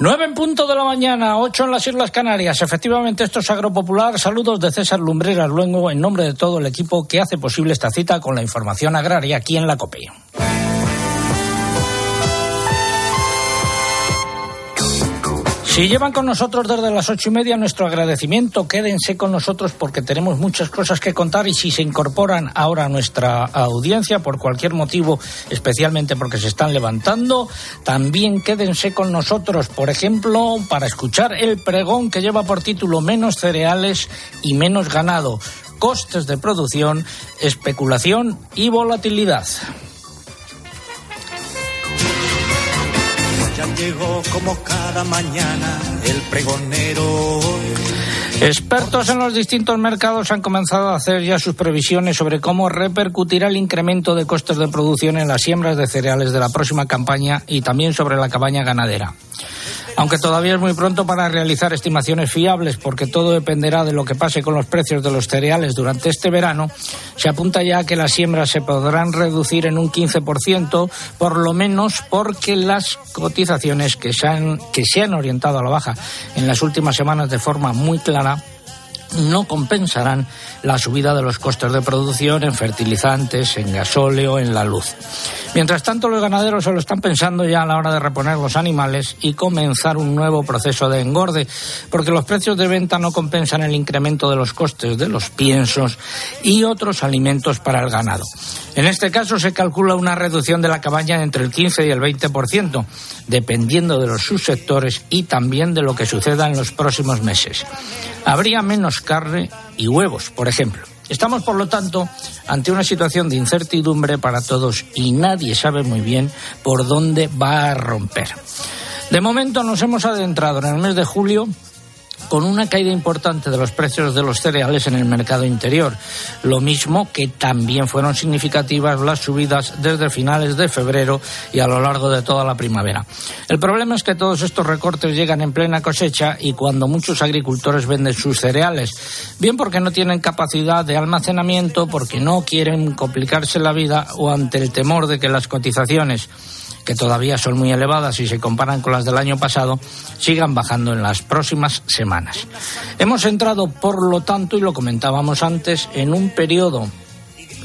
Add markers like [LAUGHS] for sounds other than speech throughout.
Nueve en punto de la mañana, ocho en las Islas Canarias. Efectivamente, esto es Agropopular. Saludos de César Lumbreras Luengo en nombre de todo el equipo que hace posible esta cita con la información agraria aquí en la COPE. Si llevan con nosotros desde las ocho y media nuestro agradecimiento, quédense con nosotros porque tenemos muchas cosas que contar y si se incorporan ahora a nuestra audiencia por cualquier motivo, especialmente porque se están levantando, también quédense con nosotros, por ejemplo, para escuchar el pregón que lleva por título Menos cereales y menos ganado, costes de producción, especulación y volatilidad. Ya llegó como cada mañana el pregonero. Expertos en los distintos mercados han comenzado a hacer ya sus previsiones sobre cómo repercutirá el incremento de costes de producción en las siembras de cereales de la próxima campaña y también sobre la cabaña ganadera. Aunque todavía es muy pronto para realizar estimaciones fiables porque todo dependerá de lo que pase con los precios de los cereales durante este verano, se apunta ya que las siembras se podrán reducir en un 15%, por lo menos porque las cotizaciones que se han, que se han orientado a la baja en las últimas semanas de forma muy clara no compensarán la subida de los costes de producción en fertilizantes, en gasóleo, en la luz. Mientras tanto, los ganaderos se lo están pensando ya a la hora de reponer los animales y comenzar un nuevo proceso de engorde, porque los precios de venta no compensan el incremento de los costes de los piensos y otros alimentos para el ganado. En este caso se calcula una reducción de la cabaña entre el 15 y el 20%, dependiendo de los subsectores y también de lo que suceda en los próximos meses. Habría menos carne y huevos, por ejemplo. Estamos, por lo tanto, ante una situación de incertidumbre para todos y nadie sabe muy bien por dónde va a romper. De momento nos hemos adentrado en el mes de julio con una caída importante de los precios de los cereales en el mercado interior, lo mismo que también fueron significativas las subidas desde finales de febrero y a lo largo de toda la primavera. El problema es que todos estos recortes llegan en plena cosecha y cuando muchos agricultores venden sus cereales, bien porque no tienen capacidad de almacenamiento, porque no quieren complicarse la vida o ante el temor de que las cotizaciones que todavía son muy elevadas si se comparan con las del año pasado, sigan bajando en las próximas semanas. Hemos entrado, por lo tanto, y lo comentábamos antes, en un periodo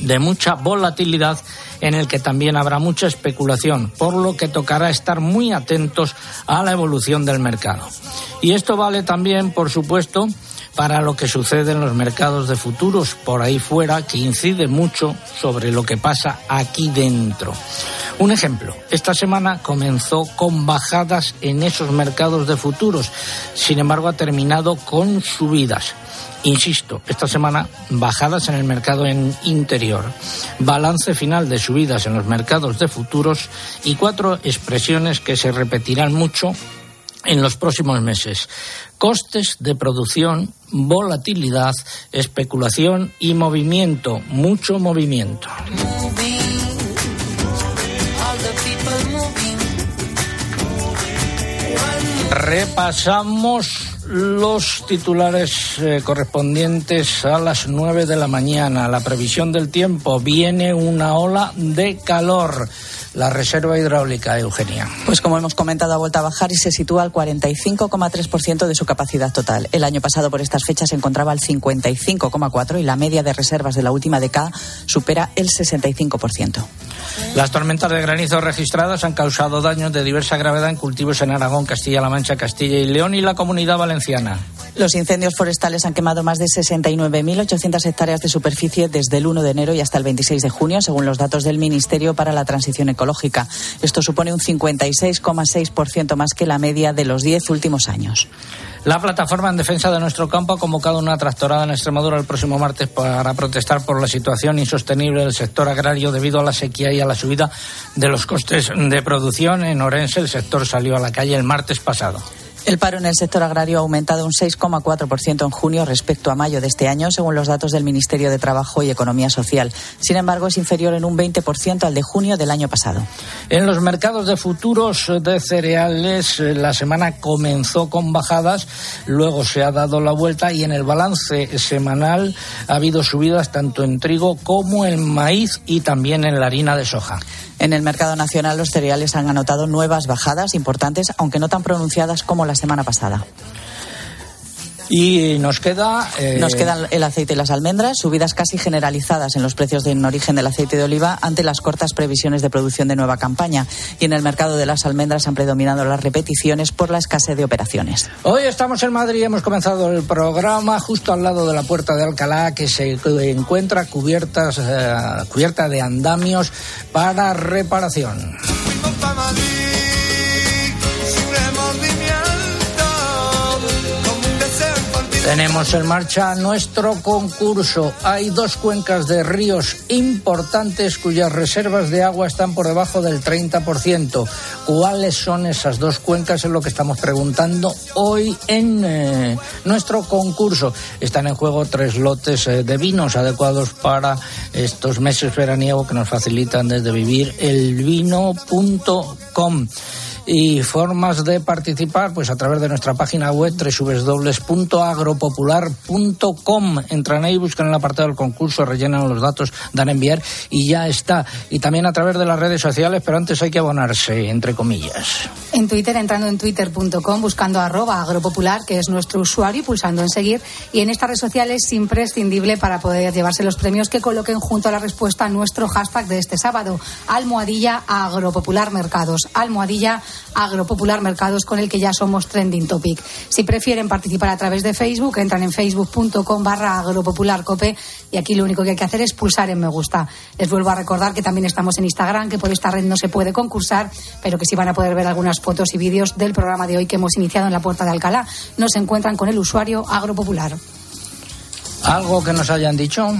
de mucha volatilidad en el que también habrá mucha especulación, por lo que tocará estar muy atentos a la evolución del mercado. Y esto vale también, por supuesto, para lo que sucede en los mercados de futuros por ahí fuera, que incide mucho sobre lo que pasa aquí dentro. Un ejemplo, esta semana comenzó con bajadas en esos mercados de futuros, sin embargo ha terminado con subidas. Insisto, esta semana bajadas en el mercado en interior, balance final de subidas en los mercados de futuros y cuatro expresiones que se repetirán mucho en los próximos meses. Costes de producción, volatilidad, especulación y movimiento, mucho movimiento. Repasamos los titulares eh, correspondientes a las 9 de la mañana. La previsión del tiempo. Viene una ola de calor la reserva hidráulica, Eugenia? Pues como hemos comentado, ha vuelto a bajar y se sitúa al 45,3% de su capacidad total. El año pasado por estas fechas se encontraba al 55,4% y la media de reservas de la última década supera el 65%. Las tormentas de granizo registradas han causado daños de diversa gravedad en cultivos en Aragón, Castilla-La Mancha, Castilla y León y la comunidad valenciana. Los incendios forestales han quemado más de 69.800 hectáreas de superficie desde el 1 de enero y hasta el 26 de junio, según los datos del Ministerio para la Transición Ecológica. Esto supone un 56,6% más que la media de los 10 últimos años. La plataforma en defensa de nuestro campo ha convocado una tractorada en Extremadura el próximo martes para protestar por la situación insostenible del sector agrario debido a la sequía y a la subida de los costes de producción. En Orense el sector salió a la calle el martes pasado. El paro en el sector agrario ha aumentado un 6,4% en junio respecto a mayo de este año, según los datos del Ministerio de Trabajo y Economía Social. Sin embargo, es inferior en un 20% al de junio del año pasado. En los mercados de futuros de cereales, eh, la semana comenzó con bajadas, luego se ha dado la vuelta y en el balance semanal ha habido subidas tanto en trigo como en maíz y también en la harina de soja. En el mercado nacional los cereales han anotado nuevas bajadas importantes, aunque no tan pronunciadas como la semana pasada. Y nos queda. Eh... Nos quedan el aceite y las almendras, subidas casi generalizadas en los precios de en origen del aceite de oliva ante las cortas previsiones de producción de nueva campaña. Y en el mercado de las almendras han predominado las repeticiones por la escasez de operaciones. Hoy estamos en Madrid y hemos comenzado el programa justo al lado de la puerta de Alcalá, que se encuentra cubiertas, eh, cubierta de andamios para reparación. Tenemos en marcha nuestro concurso. Hay dos cuencas de ríos importantes cuyas reservas de agua están por debajo del 30%. ¿Cuáles son esas dos cuencas? Es lo que estamos preguntando hoy en eh, nuestro concurso. Están en juego tres lotes eh, de vinos adecuados para estos meses veraniegos que nos facilitan desde vivir elvino.com y formas de participar pues a través de nuestra página web www.agropopular.com entran ahí buscan el apartado del concurso rellenan los datos dan enviar y ya está. Y también a través de las redes sociales pero antes hay que abonarse entre comillas. En Twitter entrando en twitter.com buscando arroba agropopular que es nuestro usuario y pulsando en seguir. Y en esta red social es imprescindible para poder llevarse los premios que coloquen junto a la respuesta a nuestro hashtag de este sábado. Almohadilla agropopular mercados. Almohadilla Agropopular Mercados, con el que ya somos trending topic. Si prefieren participar a través de Facebook, entran en facebook.com barra agropopularcope y aquí lo único que hay que hacer es pulsar en me gusta. Les vuelvo a recordar que también estamos en Instagram, que por esta red no se puede concursar, pero que sí van a poder ver algunas fotos y vídeos del programa de hoy que hemos iniciado en la Puerta de Alcalá. Nos encuentran con el usuario Agropopular. ¿Algo que nos hayan dicho?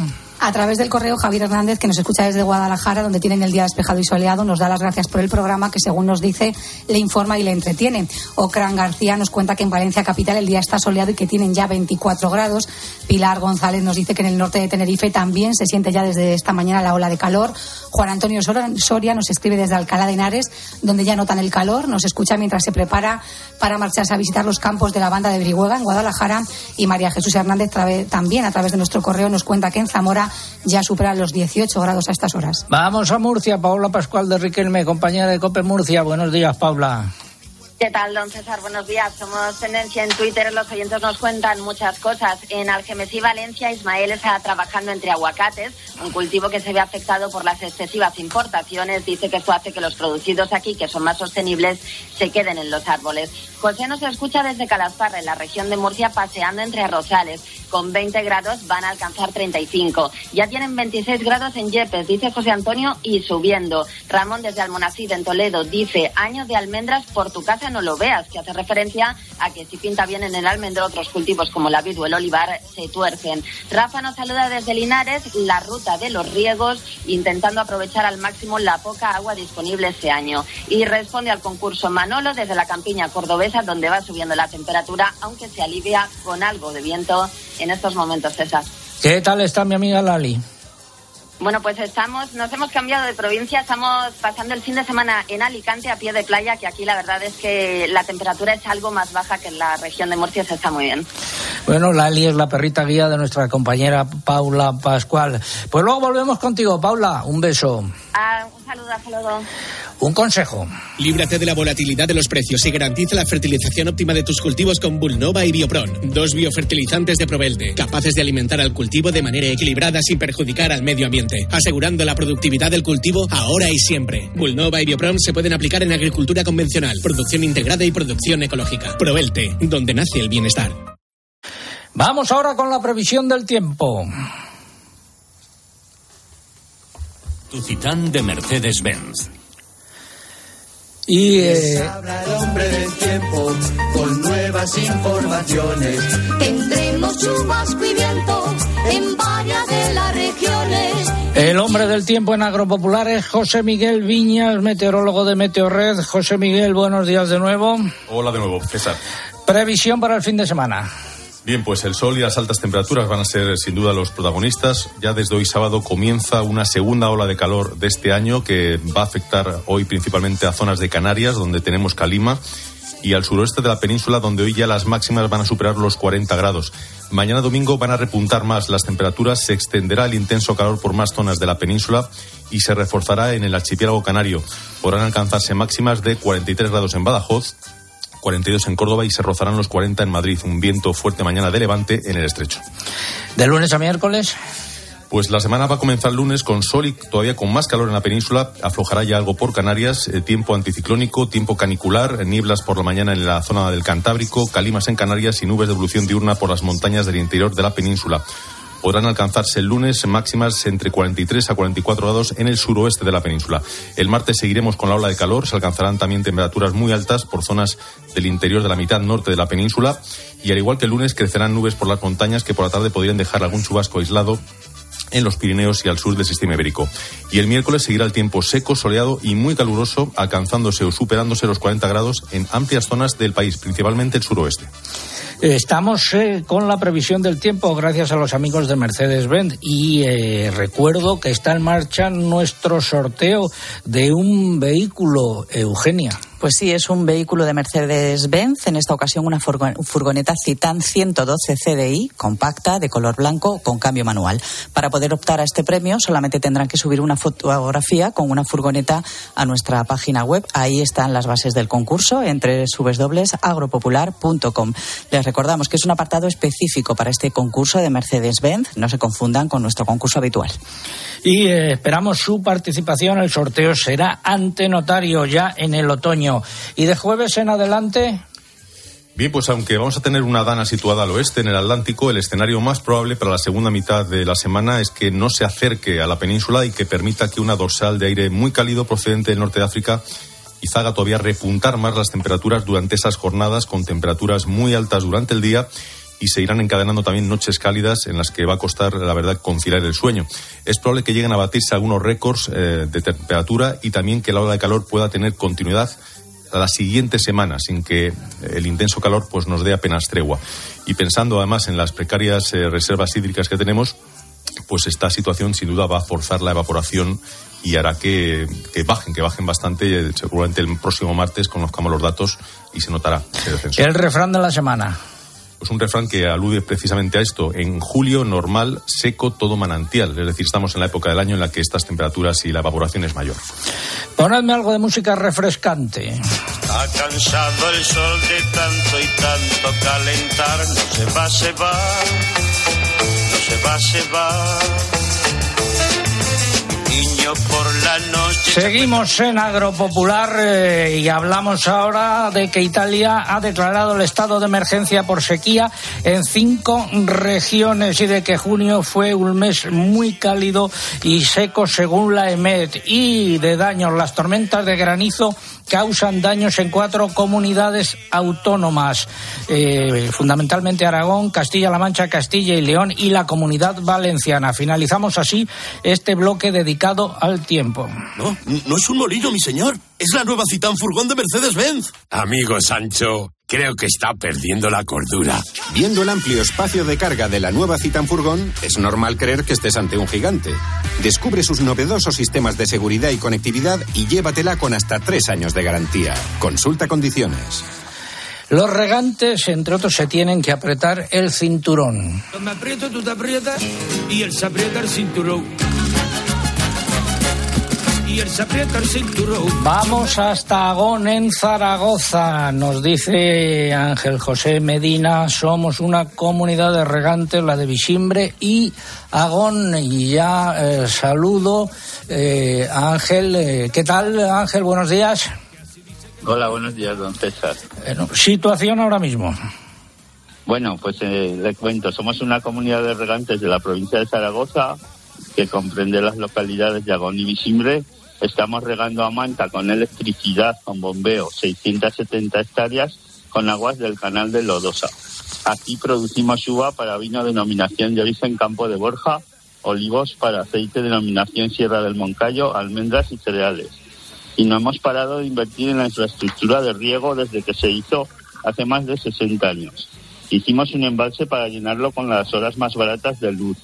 A través del correo Javier Hernández, que nos escucha desde Guadalajara, donde tienen el día despejado y soleado, nos da las gracias por el programa que, según nos dice, le informa y le entretiene. Ocran García nos cuenta que en Valencia Capital el día está soleado y que tienen ya 24 grados. Pilar González nos dice que en el norte de Tenerife también se siente ya desde esta mañana la ola de calor. Juan Antonio Soria nos escribe desde Alcalá de Henares, donde ya notan el calor. Nos escucha mientras se prepara para marcharse a visitar los campos de la banda de Brihuega en Guadalajara. Y María Jesús Hernández también a través de nuestro correo nos cuenta que en Zamora ya superan los 18 grados a estas horas. Vamos a Murcia, Paula Pascual de Riquelme, compañera de COPE Murcia. Buenos días, Paula. ¿Qué tal, don César? Buenos días. Somos tendencia en Twitter. Los oyentes nos cuentan muchas cosas. En Algemesí, Valencia, Ismael está trabajando entre aguacates, un cultivo que se ve afectado por las excesivas importaciones. Dice que esto hace que los producidos aquí, que son más sostenibles, se queden en los árboles. José nos escucha desde Calasparra, en la región de Murcia, paseando entre arrozales. Con 20 grados van a alcanzar 35. Ya tienen 26 grados en Yepes, dice José Antonio, y subiendo. Ramón desde Almonacid, en Toledo, dice, año de almendras por tu casa no lo veas, que hace referencia a que si pinta bien en el almendro, otros cultivos como la vid o el olivar se tuercen. Rafa nos saluda desde Linares, la ruta de los riegos, intentando aprovechar al máximo la poca agua disponible este año. Y responde al concurso Manolo desde la campiña cordobesa, donde va subiendo la temperatura, aunque se alivia con algo de viento en estos momentos, César. ¿Qué tal está mi amiga Lali? Bueno, pues estamos, nos hemos cambiado de provincia, estamos pasando el fin de semana en Alicante a pie de playa, que aquí la verdad es que la temperatura es algo más baja que en la región de Murcia, se está muy bien. Bueno, Lali es la perrita guía de nuestra compañera Paula Pascual. Pues luego volvemos contigo, Paula, un beso. Ah, un saludo, saludo. Un consejo. Líbrate de la volatilidad de los precios y garantiza la fertilización óptima de tus cultivos con Bulnova y Biopron, dos biofertilizantes de Provelde, capaces de alimentar al cultivo de manera equilibrada sin perjudicar al medio ambiente, asegurando la productividad del cultivo ahora y siempre. Bulnova y Biopron se pueden aplicar en agricultura convencional, producción integrada y producción ecológica. Provelte, donde nace el bienestar. Vamos ahora con la previsión del tiempo. Tucitán de Mercedes-Benz. Y eh... habla el hombre del tiempo con nuevas informaciones. Tendremos chubasco y viento en varias de las regiones. El hombre del tiempo en Agropopular es José Miguel Viñas, meteorólogo de Meteorred. José Miguel, buenos días de nuevo. Hola de nuevo, César. Previsión para el fin de semana. Bien, pues el sol y las altas temperaturas van a ser sin duda los protagonistas. Ya desde hoy sábado comienza una segunda ola de calor de este año que va a afectar hoy principalmente a zonas de Canarias, donde tenemos calima y al suroeste de la península, donde hoy ya las máximas van a superar los 40 grados. Mañana domingo van a repuntar más las temperaturas, se extenderá el intenso calor por más zonas de la península y se reforzará en el archipiélago canario. Podrán alcanzarse máximas de 43 grados en Badajoz, 42 en Córdoba y se rozarán los 40 en Madrid. Un viento fuerte mañana de levante en el estrecho. De lunes a miércoles. Pues la semana va a comenzar el lunes con sol y todavía con más calor en la península. Aflojará ya algo por Canarias, eh, tiempo anticiclónico, tiempo canicular, nieblas por la mañana en la zona del Cantábrico, calimas en Canarias y nubes de evolución diurna por las montañas del interior de la península. Podrán alcanzarse el lunes máximas entre 43 a 44 grados en el suroeste de la península. El martes seguiremos con la ola de calor. Se alcanzarán también temperaturas muy altas por zonas del interior de la mitad norte de la península. Y al igual que el lunes, crecerán nubes por las montañas que por la tarde podrían dejar algún chubasco aislado en los Pirineos y al sur del sistema ibérico. Y el miércoles seguirá el tiempo seco, soleado y muy caluroso, alcanzándose o superándose los 40 grados en amplias zonas del país, principalmente el suroeste. Estamos eh, con la previsión del tiempo gracias a los amigos de Mercedes-Benz y eh, recuerdo que está en marcha nuestro sorteo de un vehículo, Eugenia. Pues sí, es un vehículo de Mercedes-Benz, en esta ocasión una furgoneta Citan 112 CDI, compacta, de color blanco, con cambio manual. Para poder optar a este premio solamente tendrán que subir una fotografía con una furgoneta a nuestra página web. Ahí están las bases del concurso entre agropopular.com. Les recordamos que es un apartado específico para este concurso de Mercedes-Benz, no se confundan con nuestro concurso habitual. Y eh, esperamos su participación. El sorteo será ante notario ya en el otoño. ¿Y de jueves en adelante? Bien, pues aunque vamos a tener una dana situada al oeste, en el Atlántico, el escenario más probable para la segunda mitad de la semana es que no se acerque a la península y que permita que una dorsal de aire muy cálido procedente del norte de África quizá haga todavía repuntar más las temperaturas durante esas jornadas, con temperaturas muy altas durante el día y se irán encadenando también noches cálidas en las que va a costar, la verdad, conciliar el sueño. Es probable que lleguen a batirse algunos récords eh, de temperatura y también que la ola de calor pueda tener continuidad la siguiente semana sin que el intenso calor pues nos dé apenas tregua. Y pensando además en las precarias eh, reservas hídricas que tenemos, pues esta situación sin duda va a forzar la evaporación y hará que, bajen, que bajen bastante. Seguramente el próximo martes conozcamos los datos y se notará. El refrán de la semana. Pues un refrán que alude precisamente a esto. En julio, normal, seco, todo manantial. Es decir, estamos en la época del año en la que estas temperaturas y la evaporación es mayor. Ponedme algo de música refrescante. Ha cansado el sol de tanto y tanto calentar. No se va, se va. No se va, se va por la noche. Seguimos en Agropopular eh, y hablamos ahora de que Italia ha declarado el estado de emergencia por sequía en cinco regiones y de que junio fue un mes muy cálido y seco según la EMET y de daños las tormentas de granizo causan daños en cuatro comunidades autónomas, eh, fundamentalmente Aragón, Castilla-La Mancha, Castilla y León y la comunidad valenciana. Finalizamos así este bloque dedicado al tiempo. No, no es un molino, mi señor. Es la nueva Citán Furgón de Mercedes-Benz. Amigo Sancho, creo que está perdiendo la cordura. Viendo el amplio espacio de carga de la nueva Citan Furgón, es normal creer que estés ante un gigante. Descubre sus novedosos sistemas de seguridad y conectividad y llévatela con hasta tres años de garantía. Consulta condiciones. Los regantes, entre otros, se tienen que apretar el cinturón. Me aprieto, tú te aprietas y él se aprieta el cinturón. Vamos hasta Agón en Zaragoza. Nos dice Ángel José Medina, somos una comunidad de regantes, la de Visimbre y Agón. Y ya eh, saludo eh, a Ángel. Eh, ¿Qué tal, Ángel? Buenos días. Hola, buenos días, don César. situación ahora mismo. Bueno, pues le cuento, somos una comunidad de regantes de la provincia de Zaragoza que comprende las localidades de Agón y Visimbre Estamos regando a Manta con electricidad, con bombeo, 670 hectáreas con aguas del canal de Lodosa. Aquí producimos uva para vino denominación de origen Campo de Borja, olivos para aceite denominación Sierra del Moncayo, almendras y cereales. Y no hemos parado de invertir en la infraestructura de riego desde que se hizo hace más de 60 años. Hicimos un embalse para llenarlo con las horas más baratas de luz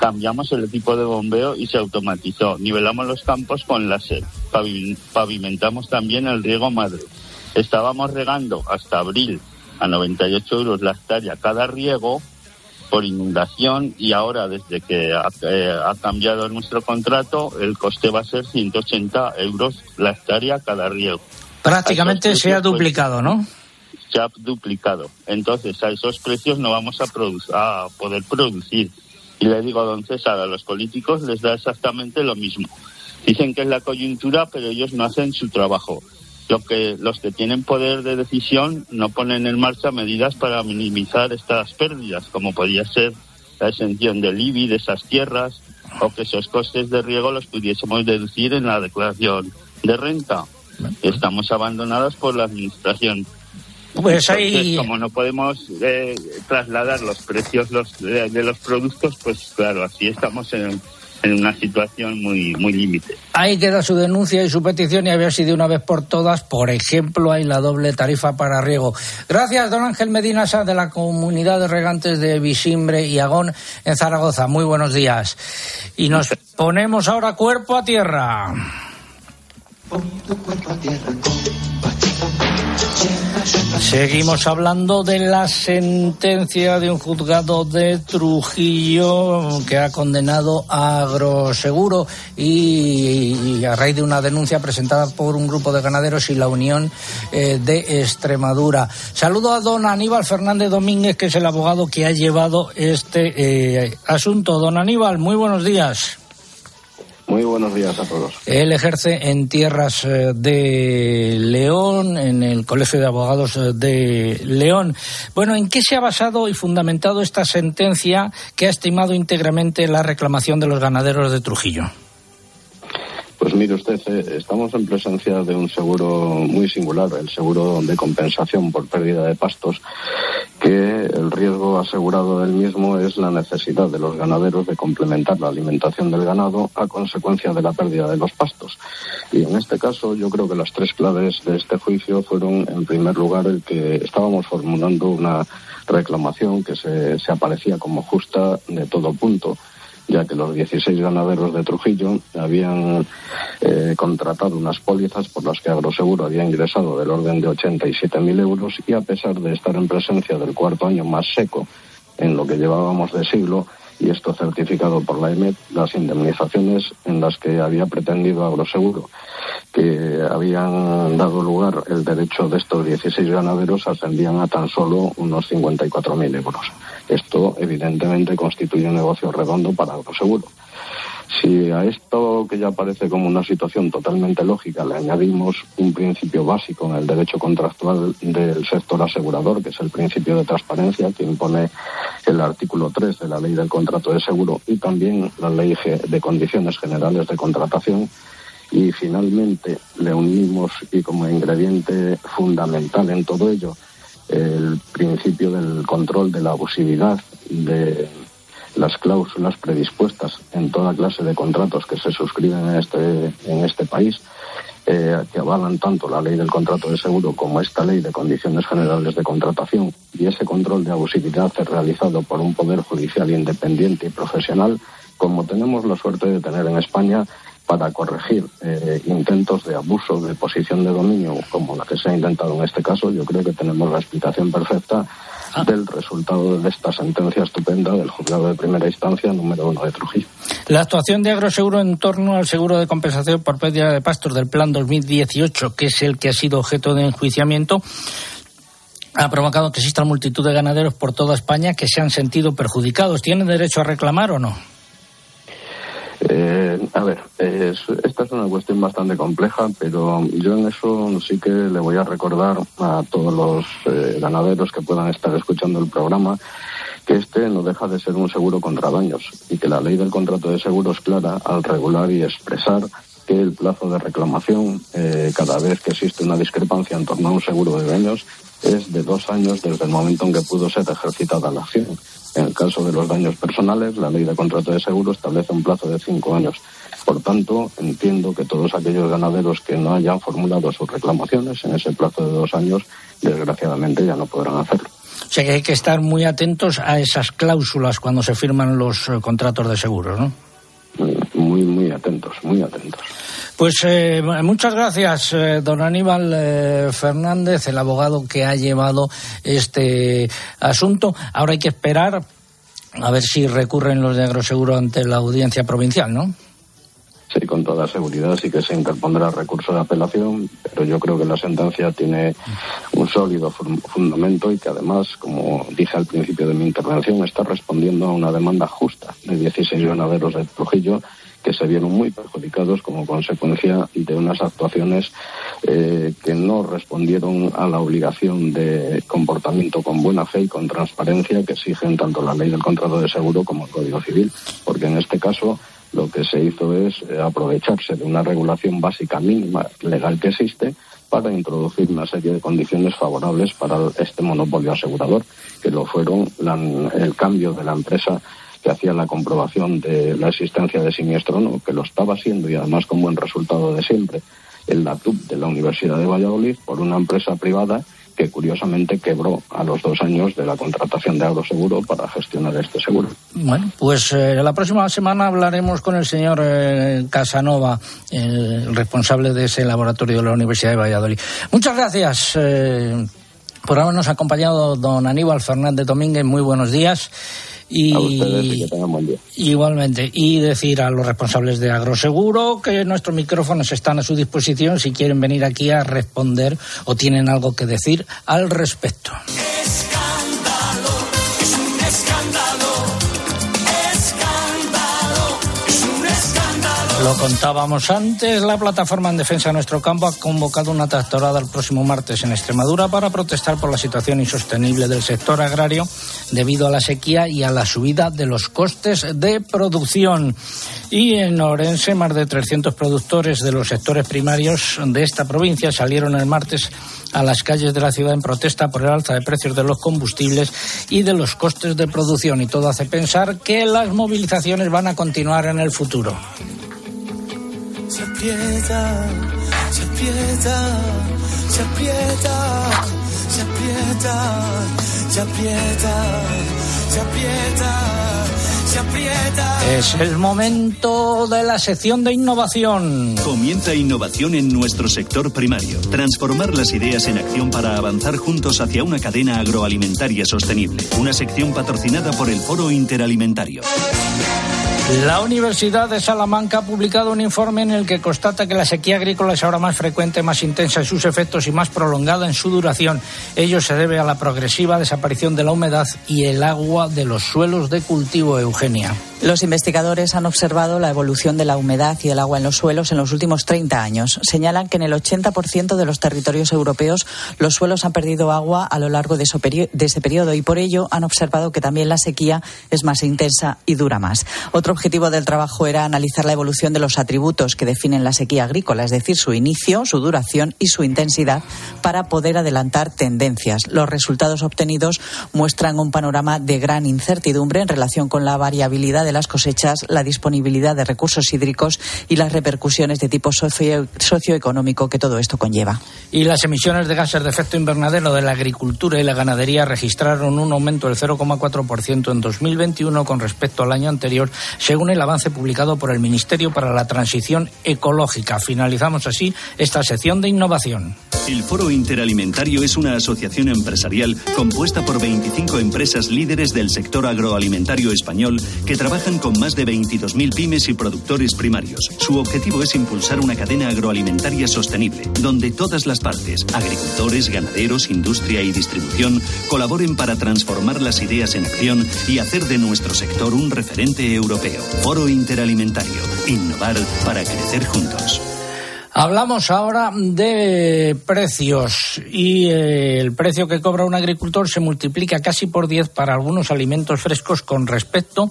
Cambiamos el equipo de bombeo y se automatizó. Nivelamos los campos con láser. Pavimentamos también el riego madre. Estábamos regando hasta abril a 98 euros la hectárea cada riego por inundación y ahora desde que ha, eh, ha, cambiado nuestro contrato el coste va a ser 180 euros la hectárea cada riego. Prácticamente se ha duplicado, ¿no? Se ha duplicado. Entonces a esos precios no vamos a, a poder producir. Y le digo a don César, a los políticos les da exactamente lo mismo. Dicen que es la coyuntura, pero ellos no hacen su trabajo. Lo que, los que tienen poder de decisión no ponen en marcha medidas para minimizar estas pérdidas, como podría ser la exención del IBI de esas tierras o que esos costes de riego los pudiésemos deducir en la declaración de renta. Estamos abandonados por la administración. Pues ahí... como no podemos eh, trasladar los precios los, de, de, los productos, pues claro, así estamos en, en una situación muy muy límite. Ahí queda su denuncia y su petición y a ver si de una vez por todas, por ejemplo, hay la doble tarifa para riego. Gracias, don Ángel Medina de la comunidad de regantes de Visimbre y Agón en Zaragoza. Muy buenos días. Y nos ponemos ahora cuerpo a tierra. Cuerpo a tierra Seguimos hablando de la sentencia de un juzgado de Trujillo que ha condenado a Agroseguro y, a raíz de una denuncia presentada por un grupo de ganaderos y la Unión eh, de Extremadura. Saludo a don Aníbal Fernández Domínguez, que es el abogado que ha llevado este eh, asunto. Don Aníbal, muy buenos días. Muy buenos días a todos. Él ejerce en tierras eh, de León, en el Colegio de Abogados eh, de León. Bueno, ¿en qué se ha basado y fundamentado esta sentencia que ha estimado íntegramente la reclamación de los ganaderos de Trujillo? Pues mire usted, eh, estamos en presencia de un seguro muy singular, el seguro de compensación por pérdida de pastos, que el riesgo asegurado del mismo es la necesidad de los ganaderos de complementar la alimentación del ganado a consecuencia de la pérdida de los pastos. Y en este caso yo creo que las tres claves de este juicio fueron, en primer lugar, el que estábamos formulando una reclamación que se, se aparecía como justa de todo punto ya que los 16 ganaderos de Trujillo habían eh, contratado unas pólizas por las que Agroseguro había ingresado del orden de 87.000 euros y a pesar de estar en presencia del cuarto año más seco en lo que llevábamos de siglo, y esto certificado por la EMET, las indemnizaciones en las que había pretendido Agroseguro, que habían dado lugar el derecho de estos 16 ganaderos, ascendían a tan solo unos 54.000 euros. Esto, evidentemente, constituye un negocio redondo para Agroseguro. Si a esto que ya parece como una situación totalmente lógica le añadimos un principio básico en el derecho contractual del sector asegurador, que es el principio de transparencia que impone el artículo 3 de la ley del contrato de seguro y también la ley de condiciones generales de contratación, y finalmente le unimos y como ingrediente fundamental en todo ello el principio del control de la abusividad de las cláusulas predispuestas en toda clase de contratos que se suscriben en este, en este país, eh, que avalan tanto la ley del contrato de seguro como esta ley de condiciones generales de contratación, y ese control de abusividad es realizado por un poder judicial independiente y profesional, como tenemos la suerte de tener en España para corregir eh, intentos de abuso de posición de dominio como la que se ha intentado en este caso, yo creo que tenemos la explicación perfecta Ah. del resultado de esta sentencia estupenda del juzgado de primera instancia número uno de Trujillo. La actuación de Agroseguro en torno al seguro de compensación por pérdida de pastos del Plan 2018, que es el que ha sido objeto de enjuiciamiento, ha provocado que exista multitud de ganaderos por toda España que se han sentido perjudicados. ¿Tienen derecho a reclamar o no? A ver, esta es una cuestión bastante compleja, pero yo en eso sí que le voy a recordar a todos los eh, ganaderos que puedan estar escuchando el programa que este no deja de ser un seguro contra daños y que la ley del contrato de seguro es clara al regular y expresar que el plazo de reclamación eh, cada vez que existe una discrepancia en torno a un seguro de daños es de dos años desde el momento en que pudo ser ejercitada la acción. En el caso de los daños personales, la ley de contrato de seguro establece un plazo de cinco años. Por tanto, entiendo que todos aquellos ganaderos que no hayan formulado sus reclamaciones en ese plazo de dos años, desgraciadamente ya no podrán hacerlo. O sea que hay que estar muy atentos a esas cláusulas cuando se firman los eh, contratos de seguros, ¿no? Muy, muy atentos, muy atentos. Pues eh, muchas gracias, eh, don Aníbal eh, Fernández, el abogado que ha llevado este asunto. Ahora hay que esperar a ver si recurren los de Agroseguro ante la audiencia provincial, ¿no? Sí, con toda seguridad sí que se interpondrá recurso de apelación, pero yo creo que la sentencia tiene un sólido fundamento y que además, como dije al principio de mi intervención, está respondiendo a una demanda justa de 16 ganaderos de Trujillo que se vieron muy perjudicados como consecuencia de unas actuaciones eh, que no respondieron a la obligación de comportamiento con buena fe y con transparencia que exigen tanto la ley del contrato de seguro como el Código Civil, porque en este caso lo que se hizo es eh, aprovecharse de una regulación básica mínima legal que existe para introducir una serie de condiciones favorables para este monopolio asegurador, que lo fueron el cambio de la empresa que hacía la comprobación de la existencia de siniestro, ¿no? que lo estaba haciendo y además con buen resultado de siempre, el LATUP de la Universidad de Valladolid por una empresa privada que curiosamente quebró a los dos años de la contratación de Agroseguro para gestionar este seguro. Bueno, pues eh, la próxima semana hablaremos con el señor eh, Casanova, el responsable de ese laboratorio de la Universidad de Valladolid. Muchas gracias. Eh, por habernos acompañado don Aníbal Fernández Domínguez, muy buenos días. Y, igualmente, y decir a los responsables de Agroseguro que nuestros micrófonos están a su disposición si quieren venir aquí a responder o tienen algo que decir al respecto. Lo contábamos antes, la plataforma en defensa de nuestro campo ha convocado una tractorada el próximo martes en Extremadura para protestar por la situación insostenible del sector agrario debido a la sequía y a la subida de los costes de producción. Y en Orense, más de 300 productores de los sectores primarios de esta provincia salieron el martes a las calles de la ciudad en protesta por el alza de precios de los combustibles y de los costes de producción. Y todo hace pensar que las movilizaciones van a continuar en el futuro se aprieta, se aprieta, se aprieta, se aprieta, se aprieta, se aprieta. Se aprieta. Es el momento de la sección de innovación. Comienza innovación en nuestro sector primario. Transformar las ideas en acción para avanzar juntos hacia una cadena agroalimentaria sostenible. Una sección patrocinada por el Foro Interalimentario. La Universidad de Salamanca ha publicado un informe en el que constata que la sequía agrícola es ahora más frecuente, más intensa en sus efectos y más prolongada en su duración. Ello se debe a la progresiva desaparición de la humedad y el agua de los suelos de cultivo, Eugenia. Los investigadores han observado la evolución de la humedad y el agua en los suelos en los últimos 30 años. Señalan que en el 80% de los territorios europeos los suelos han perdido agua a lo largo de ese periodo y por ello han observado que también la sequía es más intensa y dura más. Otro objetivo del trabajo era analizar la evolución de los atributos que definen la sequía agrícola, es decir, su inicio, su duración y su intensidad, para poder adelantar tendencias. Los resultados obtenidos muestran un panorama de gran incertidumbre en relación con la variabilidad de las cosechas, la disponibilidad de recursos hídricos y las repercusiones de tipo socioeconómico que todo esto conlleva. Y las emisiones de gases de efecto invernadero de la agricultura y la ganadería registraron un aumento del 0,4% en 2021 con respecto al año anterior, según el avance publicado por el Ministerio para la Transición Ecológica. Finalizamos así esta sección de innovación. El Foro Interalimentario es una asociación empresarial compuesta por 25 empresas líderes del sector agroalimentario español que trabajan con más de 22.000 pymes y productores primarios. Su objetivo es impulsar una cadena agroalimentaria sostenible, donde todas las partes, agricultores, ganaderos, industria y distribución, colaboren para transformar las ideas en acción y hacer de nuestro sector un referente europeo. Foro Interalimentario. Innovar para crecer juntos. Hablamos ahora de precios y eh, el precio que cobra un agricultor se multiplica casi por 10 para algunos alimentos frescos con respecto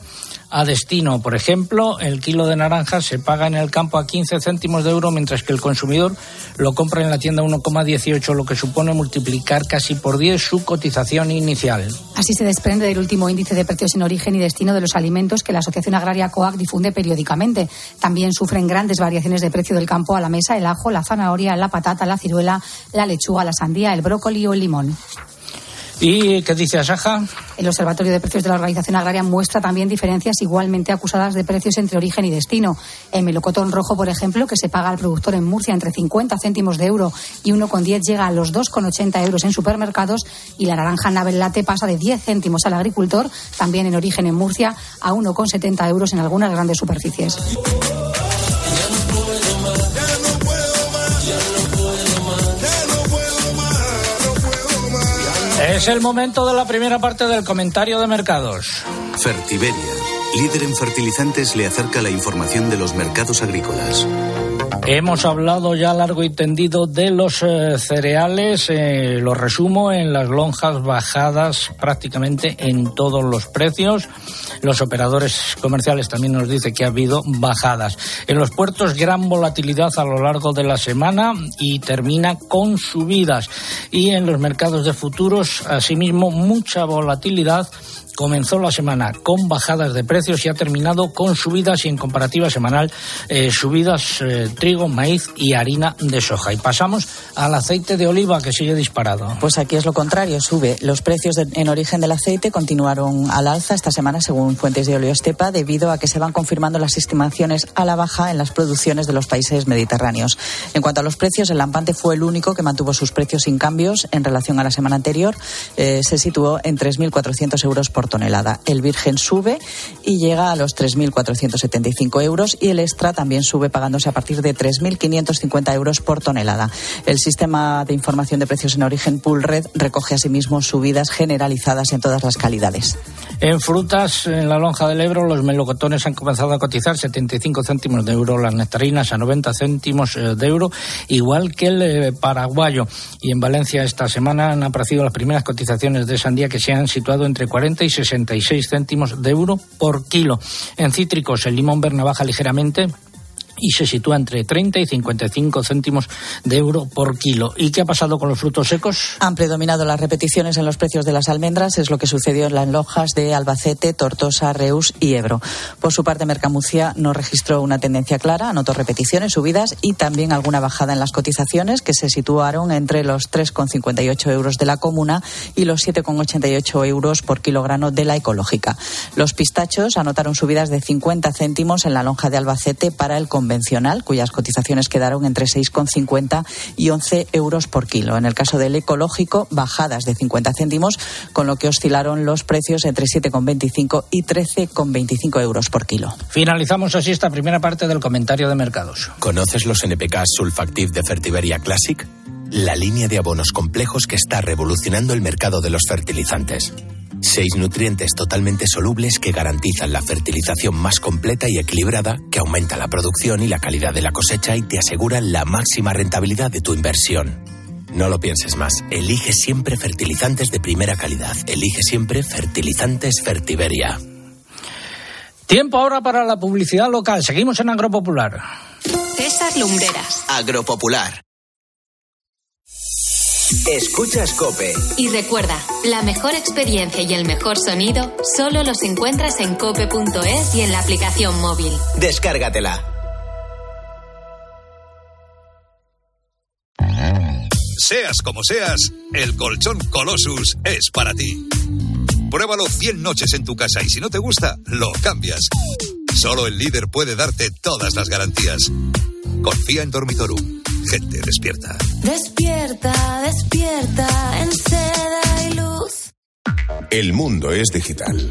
a destino. Por ejemplo, el kilo de naranjas se paga en el campo a 15 céntimos de euro, mientras que el consumidor lo compra en la tienda a 1,18, lo que supone multiplicar casi por 10 su cotización inicial. Así se desprende del último índice de precios en origen y destino de los alimentos que la Asociación Agraria COAC difunde periódicamente. También sufren grandes variaciones de precio del campo a la mesa el ajo, la zanahoria, la patata, la ciruela, la lechuga, la sandía, el brócoli o el limón. ¿Y qué dice Asaja? El Observatorio de Precios de la Organización Agraria muestra también diferencias igualmente acusadas de precios entre origen y destino. El melocotón rojo, por ejemplo, que se paga al productor en Murcia entre 50 céntimos de euro y 1,10 llega a los 2,80 euros en supermercados y la naranja Nabel Late pasa de 10 céntimos al agricultor, también en origen en Murcia, a 1,70 euros en algunas grandes superficies. Es el momento de la primera parte del comentario de mercados. Fertiberia, líder en fertilizantes, le acerca la información de los mercados agrícolas. Hemos hablado ya largo y tendido de los eh, cereales, eh, lo resumo en las lonjas bajadas prácticamente en todos los precios. Los operadores comerciales también nos dicen que ha habido bajadas. En los puertos gran volatilidad a lo largo de la semana y termina con subidas. Y en los mercados de futuros, asimismo, mucha volatilidad comenzó la semana con bajadas de precios y ha terminado con subidas y en comparativa semanal eh, subidas eh, trigo, maíz y harina de soja. Y pasamos al aceite de oliva que sigue disparado. Pues aquí es lo contrario, sube. Los precios en origen del aceite continuaron al alza esta semana según fuentes de Oleostepa debido a que se van confirmando las estimaciones a la baja en las producciones de los países mediterráneos. En cuanto a los precios, el lampante fue el único que mantuvo sus precios sin cambios en relación a la semana anterior. Eh, se situó en 3.400 euros por tonelada. El virgen sube y llega a los 3.475 euros y el extra también sube pagándose a partir de 3.550 euros por tonelada. El sistema de información de precios en origen Pool Red recoge asimismo subidas generalizadas en todas las calidades. En frutas, en la lonja del Ebro, los melocotones han comenzado a cotizar 75 céntimos de euro, las nectarinas a 90 céntimos eh, de euro, igual que el eh, paraguayo. Y en Valencia esta semana han aparecido las primeras cotizaciones de sandía que se han situado entre 40 y 66 céntimos de euro por kilo. En cítricos, el limón verne baja ligeramente y se sitúa entre 30 y 55 céntimos de euro por kilo. ¿Y qué ha pasado con los frutos secos? Han predominado las repeticiones en los precios de las almendras, es lo que sucedió en las lonjas de Albacete, Tortosa, Reus y Ebro. Por su parte, Mercamucia no registró una tendencia clara, anotó repeticiones, subidas y también alguna bajada en las cotizaciones que se situaron entre los 3,58 euros de la comuna y los 7,88 euros por kilogramo de la ecológica. Los pistachos anotaron subidas de 50 céntimos en la lonja de Albacete para el convencional, cuyas cotizaciones quedaron entre 6,50 y 11 euros por kilo. En el caso del ecológico, bajadas de 50 céntimos, con lo que oscilaron los precios entre 7,25 y 13,25 euros por kilo. Finalizamos así esta primera parte del comentario de mercados. ¿Conoces los NPK Sulfactive de Fertiberia Classic? La línea de abonos complejos que está revolucionando el mercado de los fertilizantes. Seis nutrientes totalmente solubles que garantizan la fertilización más completa y equilibrada, que aumenta la producción y la calidad de la cosecha y te aseguran la máxima rentabilidad de tu inversión. No lo pienses más. Elige siempre fertilizantes de primera calidad. Elige siempre fertilizantes Fertiberia. Tiempo ahora para la publicidad local. Seguimos en Agropopular. César Lumbreras. Agropopular. Escuchas Cope. Y recuerda, la mejor experiencia y el mejor sonido solo los encuentras en cope.es y en la aplicación móvil. Descárgatela. Seas como seas, el colchón Colossus es para ti. Pruébalo 100 noches en tu casa y si no te gusta, lo cambias. Solo el líder puede darte todas las garantías. Confía en Dormitorum. Gente despierta. Despierta, despierta en seda. El mundo es digital.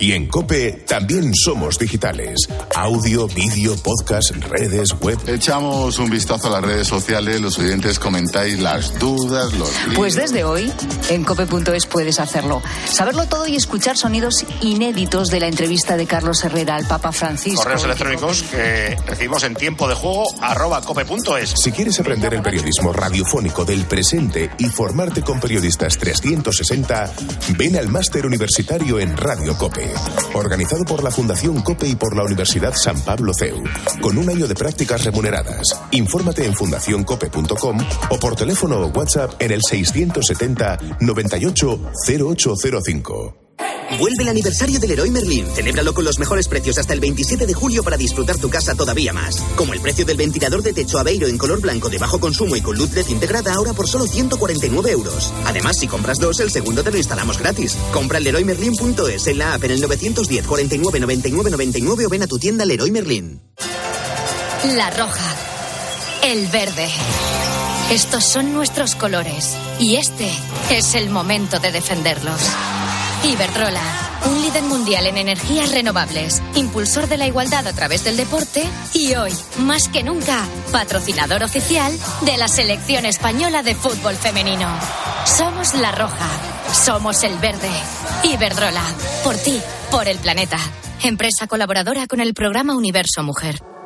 Y en Cope también somos digitales. Audio, vídeo, podcast, redes, web. Echamos un vistazo a las redes sociales, los oyentes comentáis las dudas, los... Pues desde hoy, en cope.es puedes hacerlo. Saberlo todo y escuchar sonidos inéditos de la entrevista de Carlos Herrera al Papa Francisco. Correos electrónicos que recibimos en tiempo de juego arroba cope.es. Si quieres aprender el periodismo radiofónico del presente y formarte con periodistas 360, ven al máster universitario en Radio Cope, organizado por la Fundación Cope y por la Universidad San Pablo CEU, con un año de prácticas remuneradas. Infórmate en fundacioncope.com o por teléfono o WhatsApp en el 670 98 0805. Vuelve el aniversario del Leroy Merlin. Celébralo con los mejores precios hasta el 27 de julio para disfrutar tu casa todavía más. Como el precio del ventilador de techo Aveiro en color blanco de bajo consumo y con luz LED integrada ahora por solo 149 euros. Además, si compras dos, el segundo te lo instalamos gratis. Compra en leroymerlin.es en la app en el 910 49 99 99 o ven a tu tienda Leroy Merlin. La roja. El verde. Estos son nuestros colores y este es el momento de defenderlos. Iberdrola, un líder mundial en energías renovables, impulsor de la igualdad a través del deporte y hoy, más que nunca, patrocinador oficial de la selección española de fútbol femenino. Somos la roja, somos el verde. Iberdrola, por ti, por el planeta. Empresa colaboradora con el programa Universo Mujer.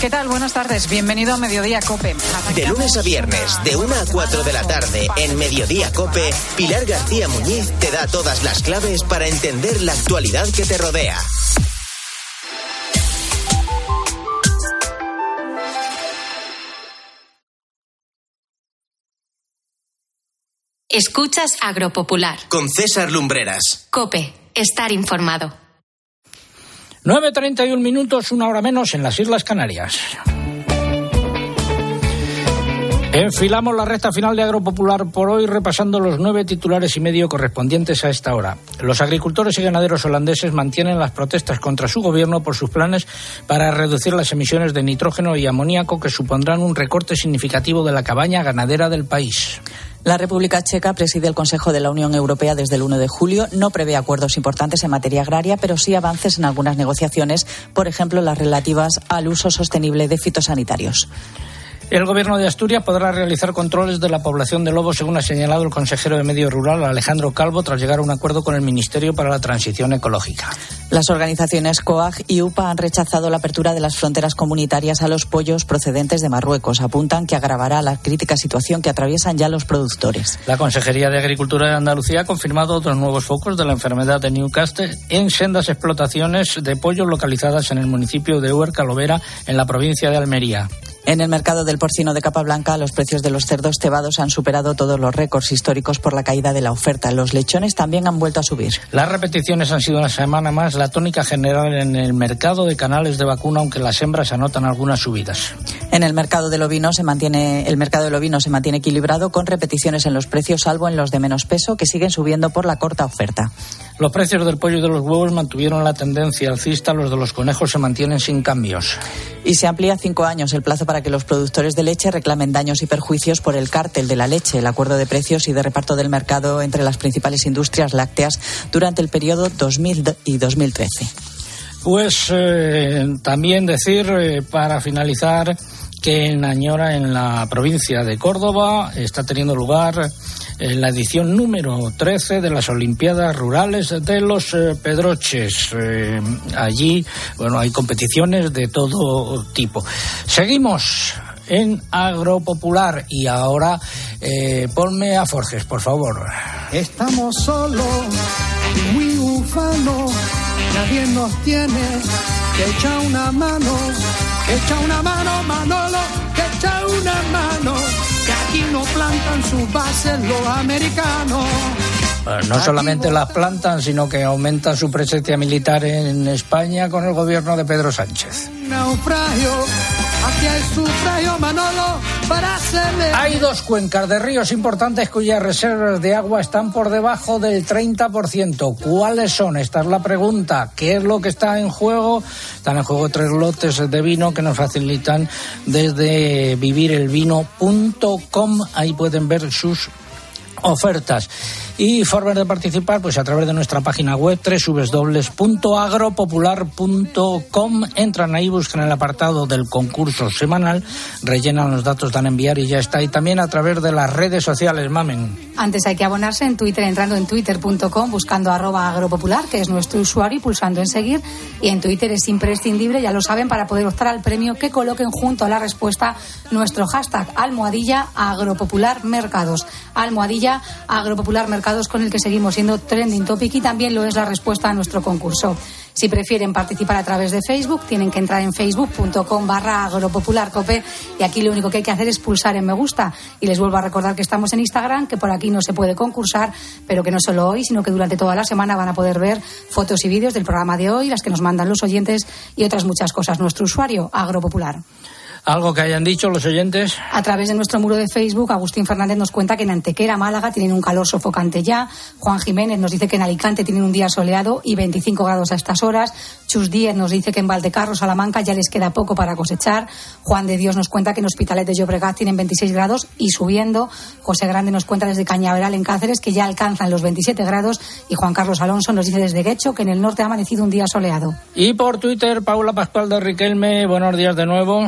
¿Qué tal? Buenas tardes. Bienvenido a Mediodía Cope. De lunes a viernes, de 1 a 4 de la tarde, en Mediodía Cope, Pilar García Muñiz te da todas las claves para entender la actualidad que te rodea. Escuchas Agropopular. Con César Lumbreras. Cope, estar informado. 9.31 minutos, una hora menos en las Islas Canarias. Enfilamos la recta final de Agropopular por hoy repasando los nueve titulares y medio correspondientes a esta hora. Los agricultores y ganaderos holandeses mantienen las protestas contra su gobierno por sus planes para reducir las emisiones de nitrógeno y amoníaco que supondrán un recorte significativo de la cabaña ganadera del país. La República Checa preside el Consejo de la Unión Europea desde el 1 de julio. No prevé acuerdos importantes en materia agraria, pero sí avances en algunas negociaciones, por ejemplo, las relativas al uso sostenible de fitosanitarios. El Gobierno de Asturias podrá realizar controles de la población de lobos, según ha señalado el consejero de Medio Rural, Alejandro Calvo, tras llegar a un acuerdo con el Ministerio para la Transición Ecológica. Las organizaciones COAG y UPA han rechazado la apertura de las fronteras comunitarias a los pollos procedentes de Marruecos. Apuntan que agravará la crítica situación que atraviesan ya los productores. La Consejería de Agricultura de Andalucía ha confirmado otros nuevos focos de la enfermedad de Newcastle en sendas explotaciones de pollos localizadas en el municipio de Huerca Lovera, en la provincia de Almería. En el mercado del porcino de capa blanca, los precios de los cerdos cebados han superado todos los récords históricos por la caída de la oferta. Los lechones también han vuelto a subir. Las repeticiones han sido una semana más la tónica general en el mercado de canales de vacuna, aunque las hembras anotan algunas subidas. En el mercado del ovino se mantiene el mercado del ovino se mantiene equilibrado con repeticiones en los precios, salvo en los de menos peso que siguen subiendo por la corta oferta. Los precios del pollo y de los huevos mantuvieron la tendencia alcista, los de los conejos se mantienen sin cambios. Y se amplía cinco años el plazo para que los productores de leche reclamen daños y perjuicios por el cártel de la leche, el acuerdo de precios y de reparto del mercado entre las principales industrias lácteas durante el periodo 2000 y 2013. Pues eh, también decir, eh, para finalizar, que en Añora, en la provincia de Córdoba, está teniendo lugar eh, la edición número 13 de las Olimpiadas Rurales de los eh, Pedroches. Eh, allí, bueno, hay competiciones de todo tipo. Seguimos en Agropopular y ahora ponme a Forges, por favor. Estamos solos, muy ufanos, nadie nos tiene que echar una mano, que echa una mano, Manolo, que echa una mano que aquí no plantan sus bases los americanos. Pues no solamente las plantan, sino que aumentan su presencia militar en España con el gobierno de Pedro Sánchez. Naufragio, Manolo, para hacerle... Hay dos cuencas de ríos importantes cuyas reservas de agua están por debajo del 30%. ¿Cuáles son? Esta es la pregunta. ¿Qué es lo que está en juego? Están en juego tres lotes de vino que nos facilitan desde vivirelvino.com. Ahí pueden ver sus ofertas. Y formas de participar, pues a través de nuestra página web www.agropopular.com. Entran ahí, buscan el apartado del concurso semanal, rellenan los datos, dan enviar y ya está. Y también a través de las redes sociales, mamen. Antes hay que abonarse en Twitter, entrando en twitter.com, buscando arroba agropopular, que es nuestro usuario, y pulsando en seguir. Y en Twitter es imprescindible, ya lo saben, para poder optar al premio que coloquen junto a la respuesta nuestro hashtag almohadilla agropopular mercados. Almohadilla agropopular mercados con el que seguimos siendo trending topic y también lo es la respuesta a nuestro concurso. Si prefieren participar a través de Facebook, tienen que entrar en facebook.com barra agropopularcope y aquí lo único que hay que hacer es pulsar en me gusta. Y les vuelvo a recordar que estamos en Instagram, que por aquí no se puede concursar, pero que no solo hoy, sino que durante toda la semana van a poder ver fotos y vídeos del programa de hoy, las que nos mandan los oyentes y otras muchas cosas. Nuestro usuario, Agropopular. ¿Algo que hayan dicho los oyentes? A través de nuestro muro de Facebook, Agustín Fernández nos cuenta que en Antequera, Málaga, tienen un calor sofocante ya. Juan Jiménez nos dice que en Alicante tienen un día soleado y 25 grados a estas horas. Chus Díez nos dice que en Valdecarro, Salamanca, ya les queda poco para cosechar. Juan de Dios nos cuenta que en Hospitalet de Llobregat tienen 26 grados y subiendo. José Grande nos cuenta desde Cañaveral, en Cáceres, que ya alcanzan los 27 grados. Y Juan Carlos Alonso nos dice desde Guecho que en el norte ha amanecido un día soleado. Y por Twitter, Paula Pascual de Riquelme, buenos días de nuevo.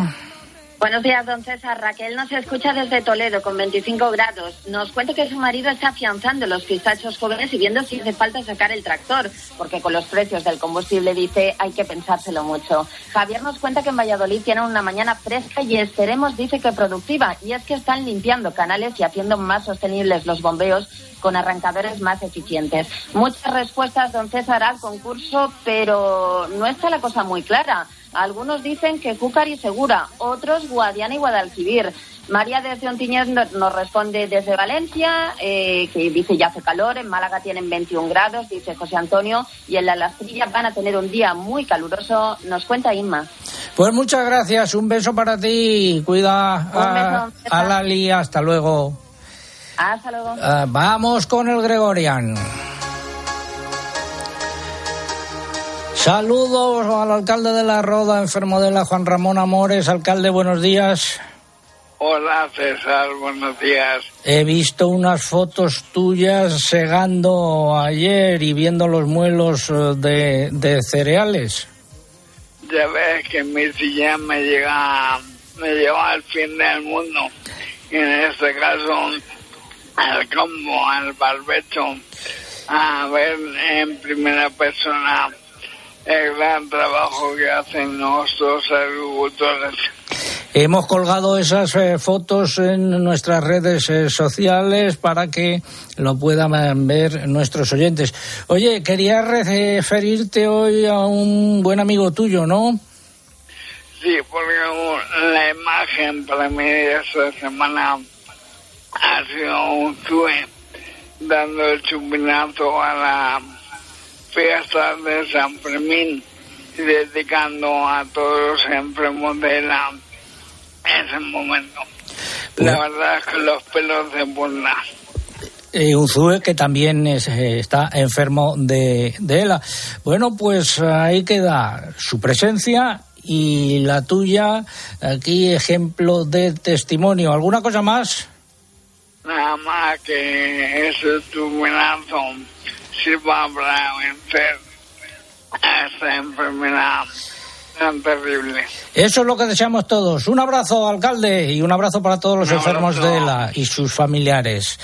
Buenos días, don César. Raquel nos escucha desde Toledo con 25 grados. Nos cuenta que su marido está afianzando los pistachos jóvenes y viendo si hace falta sacar el tractor, porque con los precios del combustible dice hay que pensárselo mucho. Javier nos cuenta que en Valladolid tienen una mañana fresca y esperemos, dice que productiva, y es que están limpiando canales y haciendo más sostenibles los bombeos con arrancadores más eficientes. Muchas respuestas, don César, al concurso, pero no está la cosa muy clara. Algunos dicen que Cúcar y Segura, otros Guadiana y Guadalquivir. María desde Ontiñez nos responde desde Valencia, eh, que dice ya hace calor, en Málaga tienen 21 grados, dice José Antonio, y en la Lastrilla van a tener un día muy caluroso, nos cuenta Inma. Pues muchas gracias, un beso para ti, cuida a, a Lali, hasta luego. Hasta luego. Uh, vamos con el Gregorian. Saludos al alcalde de la Roda, enfermo de la Juan Ramón Amores. Alcalde, buenos días. Hola César, buenos días. He visto unas fotos tuyas segando ayer y viendo los muelos de, de cereales. Ya ves que mi silla me llega, me lleva al fin del mundo. Y en este caso, al campo, al barbecho, a ver en primera persona el gran trabajo que hacen nuestros agricultores. Hemos colgado esas eh, fotos en nuestras redes eh, sociales para que lo puedan ver nuestros oyentes. Oye, quería referirte hoy a un buen amigo tuyo, ¿no? Sí, porque la imagen para mí de esta semana ha sido un tuve dando el chupinazo a la fiesta de San Fermín y dedicando a todos los enfermos de la ese momento. La verdad es que los pelos de punta. Eh, Unzue, que también es, eh, está enfermo de, de ELA. Bueno, pues ahí queda su presencia y la tuya, aquí ejemplo de testimonio. ¿Alguna cosa más? Nada más que ese tuminazo sirva para vencer a esta enfermedad tan terrible. Eso es lo que deseamos todos. Un abrazo, alcalde, y un abrazo para todos los enfermos de ELA y sus familiares.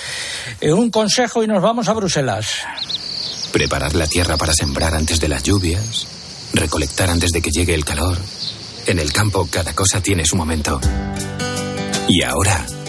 Eh, un consejo y nos vamos a Bruselas. Preparar la tierra para sembrar antes de las lluvias, recolectar antes de que llegue el calor. En el campo cada cosa tiene su momento. Y ahora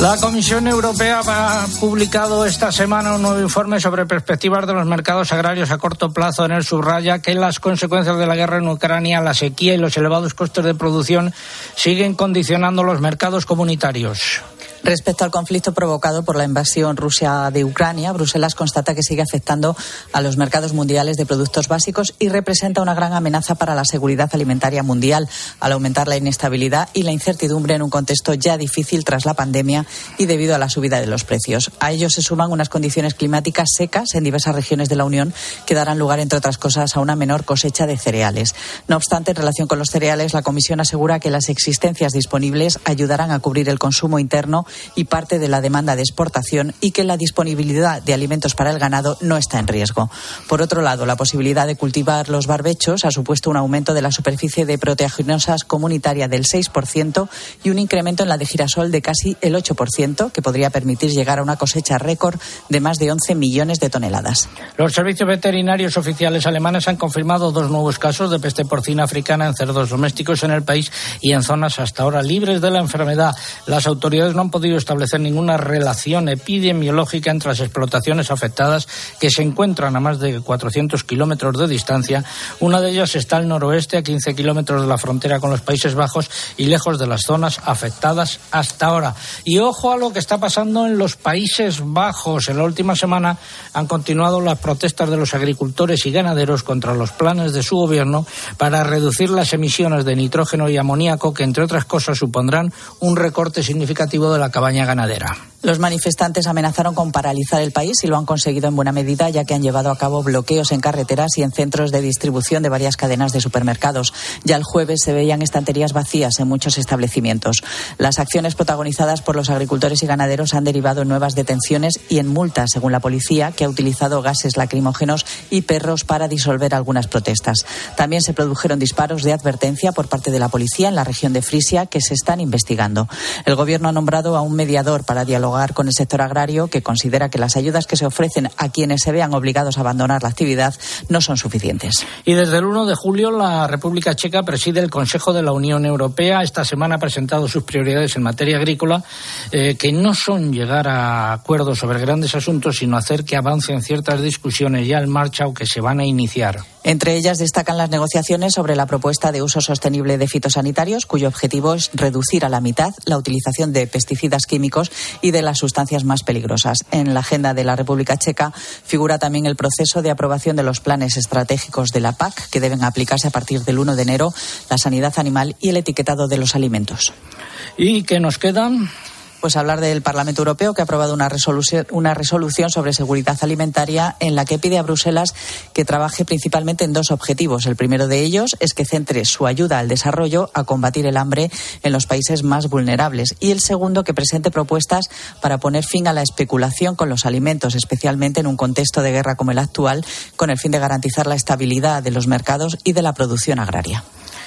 La Comisión Europea ha publicado esta semana un nuevo informe sobre perspectivas de los mercados agrarios a corto plazo. En el subraya que las consecuencias de la guerra en Ucrania, la sequía y los elevados costes de producción siguen condicionando los mercados comunitarios. Respecto al conflicto provocado por la invasión rusa de Ucrania, Bruselas constata que sigue afectando a los mercados mundiales de productos básicos y representa una gran amenaza para la seguridad alimentaria mundial, al aumentar la inestabilidad y la incertidumbre en un contexto ya difícil tras la pandemia y debido a la subida de los precios. A ello se suman unas condiciones climáticas secas en diversas regiones de la Unión que darán lugar, entre otras cosas, a una menor cosecha de cereales. No obstante, en relación con los cereales, la Comisión asegura que las existencias disponibles ayudarán a cubrir el consumo interno y parte de la demanda de exportación y que la disponibilidad de alimentos para el ganado no está en riesgo. Por otro lado, la posibilidad de cultivar los barbechos ha supuesto un aumento de la superficie de proteaginosas comunitaria del 6% y un incremento en la de girasol de casi el 8%, que podría permitir llegar a una cosecha récord de más de 11 millones de toneladas. Los servicios veterinarios oficiales alemanes han confirmado dos nuevos casos de peste porcina africana en cerdos domésticos en el país y en zonas hasta ahora libres de la enfermedad. Las autoridades no han podido establecer ninguna relación epidemiológica entre las explotaciones afectadas que se encuentran a más de 400 kilómetros de distancia. Una de ellas está al noroeste, a 15 kilómetros de la frontera con los Países Bajos y lejos de las zonas afectadas hasta ahora. Y ojo a lo que está pasando en los Países Bajos. En la última semana han continuado las protestas de los agricultores y ganaderos contra los planes de su gobierno para reducir las emisiones de nitrógeno y amoníaco que, entre otras cosas, supondrán un recorte significativo de la cabaña ganadera. Los manifestantes amenazaron con paralizar el país y lo han conseguido en buena medida, ya que han llevado a cabo bloqueos en carreteras y en centros de distribución de varias cadenas de supermercados. Ya el jueves se veían estanterías vacías en muchos establecimientos. Las acciones protagonizadas por los agricultores y ganaderos han derivado en nuevas detenciones y en multas, según la policía, que ha utilizado gases lacrimógenos y perros para disolver algunas protestas. También se produjeron disparos de advertencia por parte de la policía en la región de Frisia que se están investigando. El gobierno ha nombrado a un mediador para dialogar con el sector agrario que considera que las ayudas que se ofrecen a quienes se vean obligados a abandonar la actividad no son suficientes. Y desde el 1 de julio la República Checa preside el Consejo de la Unión Europea. Esta semana ha presentado sus prioridades en materia agrícola, eh, que no son llegar a acuerdos sobre grandes asuntos, sino hacer que avancen ciertas discusiones ya en marcha o que se van a iniciar. Entre ellas destacan las negociaciones sobre la propuesta de uso sostenible de fitosanitarios, cuyo objetivo es reducir a la mitad la utilización de pesticidas químicos y de las sustancias más peligrosas. En la agenda de la República Checa figura también el proceso de aprobación de los planes estratégicos de la PAC, que deben aplicarse a partir del 1 de enero, la sanidad animal y el etiquetado de los alimentos. ¿Y qué nos quedan? Pues hablar del Parlamento Europeo que ha aprobado una resolución, una resolución sobre seguridad alimentaria en la que pide a Bruselas que trabaje principalmente en dos objetivos. El primero de ellos es que centre su ayuda al desarrollo a combatir el hambre en los países más vulnerables y el segundo que presente propuestas para poner fin a la especulación con los alimentos, especialmente en un contexto de guerra como el actual, con el fin de garantizar la estabilidad de los mercados y de la producción agraria.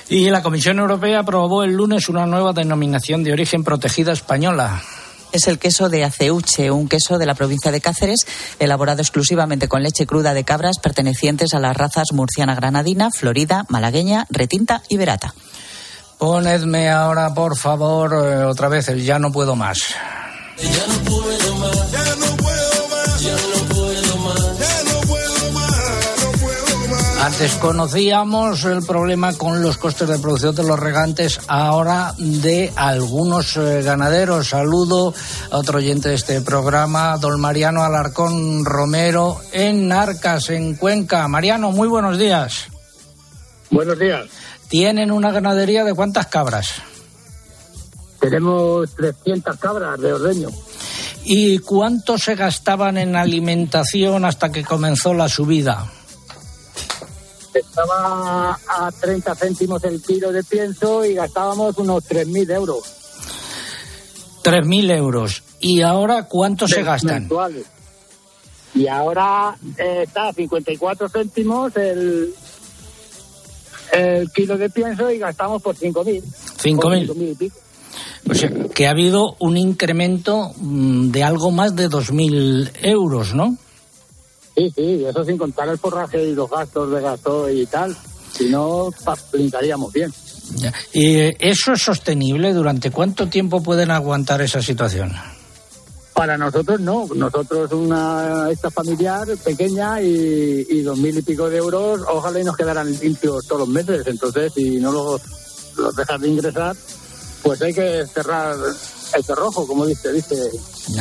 Y la Comisión Europea aprobó el lunes una nueva denominación de origen protegida española es el queso de Aceuche, un queso de la provincia de Cáceres, elaborado exclusivamente con leche cruda de cabras pertenecientes a las razas murciana granadina, florida, malagueña, retinta y verata. Ponedme ahora, por favor, eh, otra vez el ya no puedo más. Ya no puedo más. Ya no puedo Antes conocíamos el problema con los costes de producción de los regantes, ahora de algunos eh, ganaderos. Saludo a otro oyente de este programa, don Mariano Alarcón Romero, en Narcas, en Cuenca. Mariano, muy buenos días. Buenos días. ¿Tienen una ganadería de cuántas cabras? Tenemos 300 cabras de ordeño. ¿Y cuánto se gastaban en alimentación hasta que comenzó la subida? Estaba a 30 céntimos el kilo de pienso y gastábamos unos 3.000 euros. 3.000 euros. ¿Y ahora cuánto se gastan? Mensuales. Y ahora eh, está a 54 céntimos el, el kilo de pienso y gastamos por 5.000. 5.000. O sea, que ha habido un incremento mm, de algo más de 2.000 euros, ¿no? Sí, sí, eso sin contar el forraje y los gastos de gasto y tal. Si no, blindaríamos bien. ¿Y eso es sostenible? ¿Durante cuánto tiempo pueden aguantar esa situación? Para nosotros no, nosotros una esta familiar pequeña y, y dos mil y pico de euros, ojalá y nos quedaran limpios todos los meses. Entonces, si no los, los dejas de ingresar, pues hay que cerrar el cerrojo, como dice, dice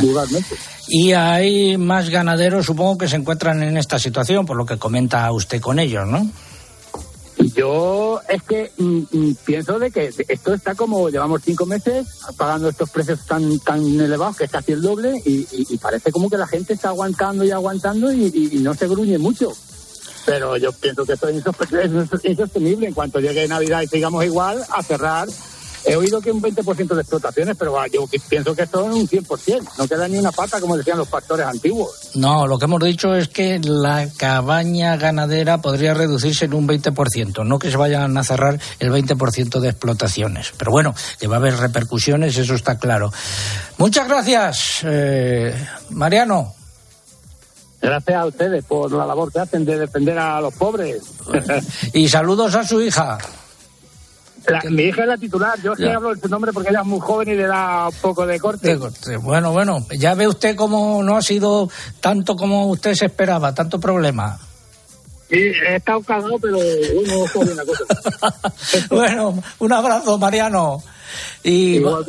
vulgarmente. Y hay más ganaderos, supongo que se encuentran en esta situación, por lo que comenta usted con ellos, ¿no? Yo es que mm, mm, pienso de que esto está como llevamos cinco meses pagando estos precios tan tan elevados que es casi el doble y, y- y parece como que la gente está aguantando y aguantando y, y- no se gruñe mucho. Pero yo pienso que esto es insostenible. En cuanto llegue Navidad y sigamos igual, a cerrar. He oído que un 20% de explotaciones, pero va, yo pienso que esto es un 100%. No queda ni una pata, como decían los pastores antiguos. No, lo que hemos dicho es que la cabaña ganadera podría reducirse en un 20%, no que se vayan a cerrar el 20% de explotaciones. Pero bueno, que va a haber repercusiones, eso está claro. Muchas gracias, eh, Mariano. Gracias a ustedes por la labor que hacen de defender a los pobres. [LAUGHS] Y saludos a su hija. La- mi hija es la titular. Yo Ya. hablo de su nombre porque ella es muy joven y le da un poco de corte. De corte. Bueno, bueno, ya ve usted cómo no ha sido tanto como usted se esperaba, tanto problema. Sí, he estado cagado, pero bueno, la cosa. [LAUGHS] Bueno, un abrazo, Mariano. Y va-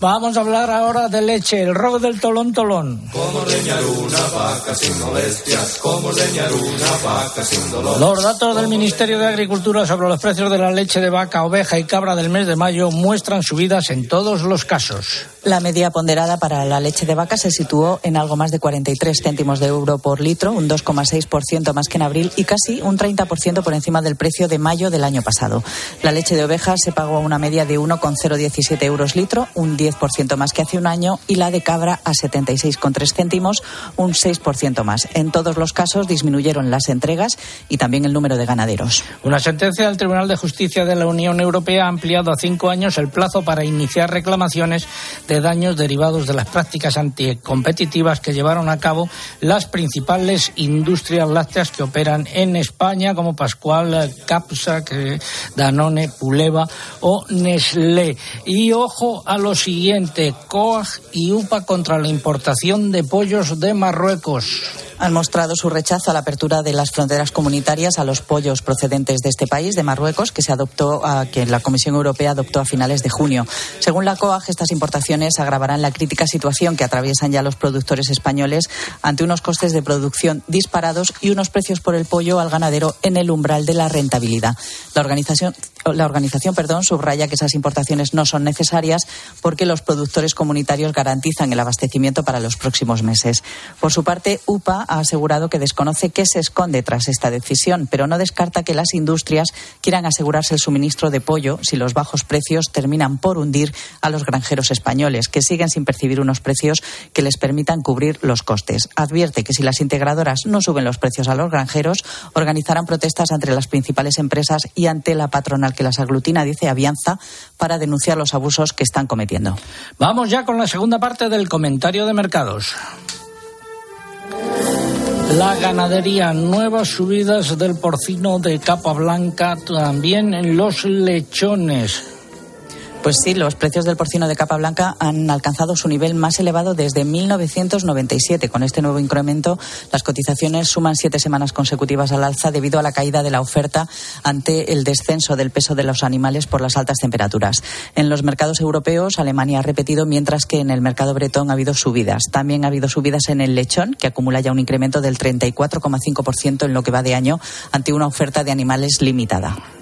vamos a hablar ahora de leche, el rock del tolón tolón. Como leñar una vaca sin molestias, como leñar una vaca sin dolor. Los datos del Ministerio de Agricultura sobre los precios de la leche de vaca, oveja y cabra del mes de mayo muestran subidas en todos los casos. La media ponderada para la leche de vaca se situó en algo más de 43 céntimos de euro por litro, un 2,6% más que en abril y casi un 30% por encima del precio de mayo del año pasado. La leche de oveja se pagó a una media de 1,017 euros litro, un 10% más que hace un año, y la de cabra a 76,3 céntimos, un 6% más. En todos los casos disminuyeron las entregas y también el número de ganaderos. Una sentencia del Tribunal de Justicia de la Unión Europea ha ampliado a cinco años el plazo para iniciar reclamaciones de daños derivados de las prácticas anticompetitivas que llevaron a cabo las principales industrias lácteas que operan en España, como Pascual, Capsa, Danone, Puleva o Nestlé. Y ojo a lo siguiente, COAG y UPA contra la importación de pollos de Marruecos. han mostrado su rechazo a la apertura de las fronteras comunitarias a los pollos procedentes de este país, de Marruecos, que se adoptó, a, que la Comisión Europea adoptó a finales de junio. Según la COAG, estas importaciones agravarán la crítica situación que atraviesan ya los productores españoles ante unos costes de producción disparados y unos precios por el pollo al ganadero en el umbral de la rentabilidad. La organización, la organización perdón, subraya que esas importaciones no son necesarias porque los productores comunitarios garantizan el abastecimiento para los próximos meses. Por su parte, UPA ha asegurado que desconoce qué se esconde tras esta decisión, pero no descarta que las industrias quieran asegurarse el suministro de pollo si los bajos precios terminan por hundir a los granjeros españoles, que siguen sin percibir unos precios que les permitan cubrir los costes. Advierte que si las integradoras no suben los precios a los granjeros, organizarán protestas ante las principales empresas y ante la patronal que las aglutina, dice Avianza, para denunciar los abusos que están cometiendo. Vamos ya con la segunda parte del comentario de mercados. La ganadería, nuevas subidas del porcino de capa blanca, también en los lechones. Pues sí, los precios del porcino de capa blanca han alcanzado su nivel más elevado desde 1997. Con este nuevo incremento, las cotizaciones suman siete semanas consecutivas al alza debido a la caída de la oferta ante el descenso del peso de los animales por las altas temperaturas. En los mercados europeos, Alemania ha repetido, mientras que en el mercado bretón ha habido subidas. También ha habido subidas en el lechón, que acumula ya un incremento del 34,5% en lo que va de año ante una oferta de animales limitada.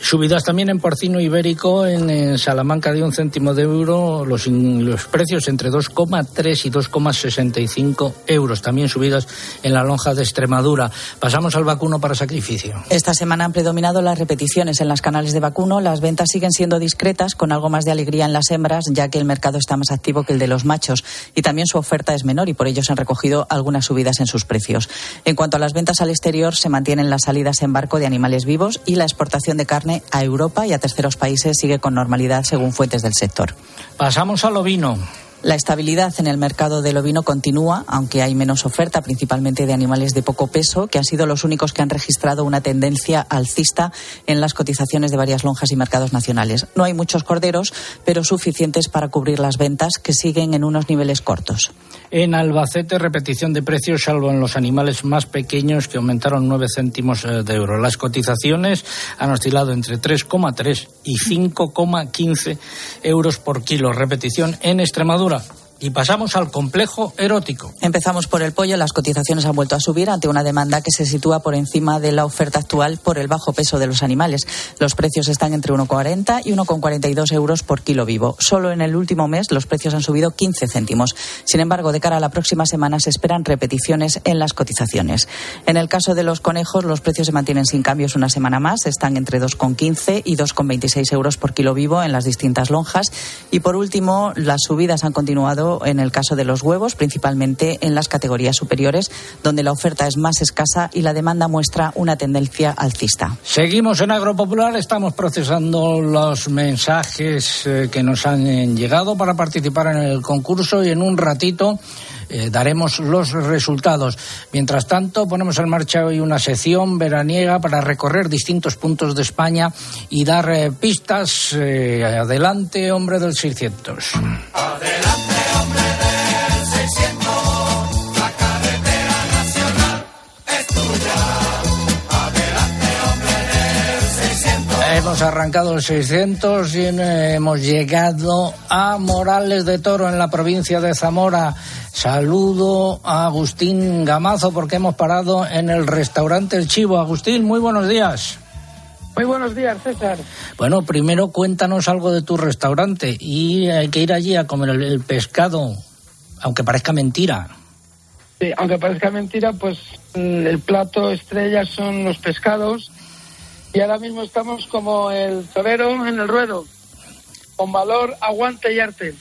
Subidas también en porcino ibérico, en, eh, Salamanca de un céntimo de euro, los, los precios entre 2,3 y 2,65 euros. También subidas en la lonja de Extremadura. Pasamos al vacuno para sacrificio. Esta semana han predominado las repeticiones en las canales de vacuno. Las ventas siguen siendo discretas, con algo más de alegría en las hembras, ya que el mercado está más activo que el de los machos. Y también su oferta es menor y por ello se han recogido algunas subidas en sus precios. En cuanto a las ventas al exterior, se mantienen las salidas en barco de animales vivos y la exportación de carne a Europa y a terceros países sigue con normalidad, según fuentes del sector. Pasamos al ovino. La estabilidad en el mercado del ovino continúa, aunque hay menos oferta, principalmente de animales de poco peso, que han sido los únicos que han registrado una tendencia alcista en las cotizaciones de varias lonjas y mercados nacionales. No hay muchos corderos, pero suficientes para cubrir las ventas, que siguen en unos niveles cortos. En Albacete, repetición de precios, salvo en los animales más pequeños, que aumentaron 9 céntimos eh, de euro. Las cotizaciones han oscilado entre 3,3 y 5,15 euros por kilo. Repetición en Extremadura. Extremadura. Y pasamos al complejo erótico. Empezamos por el pollo. Las cotizaciones han vuelto a subir ante una demanda que se sitúa por encima de la oferta actual por el bajo peso de los animales. Los precios están entre 1,40 y 1,42 euros por kilo vivo. Solo en el último mes los precios han subido 15 céntimos. Sin embargo, de cara a la próxima semana se esperan repeticiones en las cotizaciones. En el caso de los conejos, los precios se mantienen sin cambios una semana más. Están entre 2,15 y 2,26 euros por kilo vivo en las distintas lonjas. Y por último, las subidas han continuado en el caso de los huevos, principalmente en las categorías superiores, donde la oferta es más escasa y la demanda muestra una tendencia alcista. Seguimos en Agropopular, estamos procesando los mensajes eh, que nos han llegado para participar en el concurso y en un ratito eh, daremos los resultados. Mientras tanto, ponemos en marcha hoy una sección veraniega para recorrer distintos puntos de España y dar eh, pistas. adelante, hombre del 600. Adelante. Hemos arrancado el 600 y hemos llegado a Morales de Toro en la provincia de Zamora. Saludo a Agustín Gamazo porque hemos parado en el restaurante El Chivo. Agustín, muy buenos días. Muy buenos días, César. Bueno, primero cuéntanos algo de tu restaurante y hay que ir allí a comer el, pescado, aunque parezca mentira. Sí, aunque parezca mentira, pues mm, el plato estrella son los pescados y ahora mismo estamos como el torero en el ruedo, con valor, aguante y arte.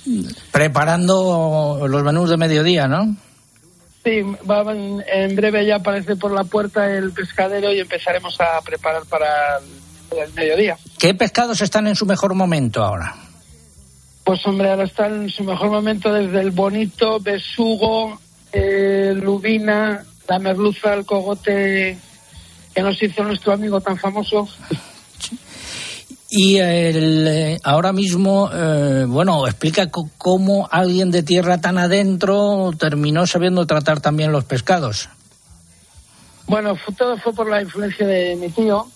Preparando los menús de mediodía, ¿no? Sí, en, breve ya aparece por la puerta el pescadero y empezaremos a preparar para el, mediodía. ¿Qué pescados están en su mejor momento ahora? Pues hombre, ahora están en su mejor momento desde el bonito, besugo, eh, lubina, la merluza, el cogote que nos hizo nuestro amigo tan famoso. Y el, eh, ahora mismo, eh, bueno, explica cómo alguien de tierra tan adentro terminó sabiendo tratar también los pescados. Bueno, todo fue por la influencia de mi tío,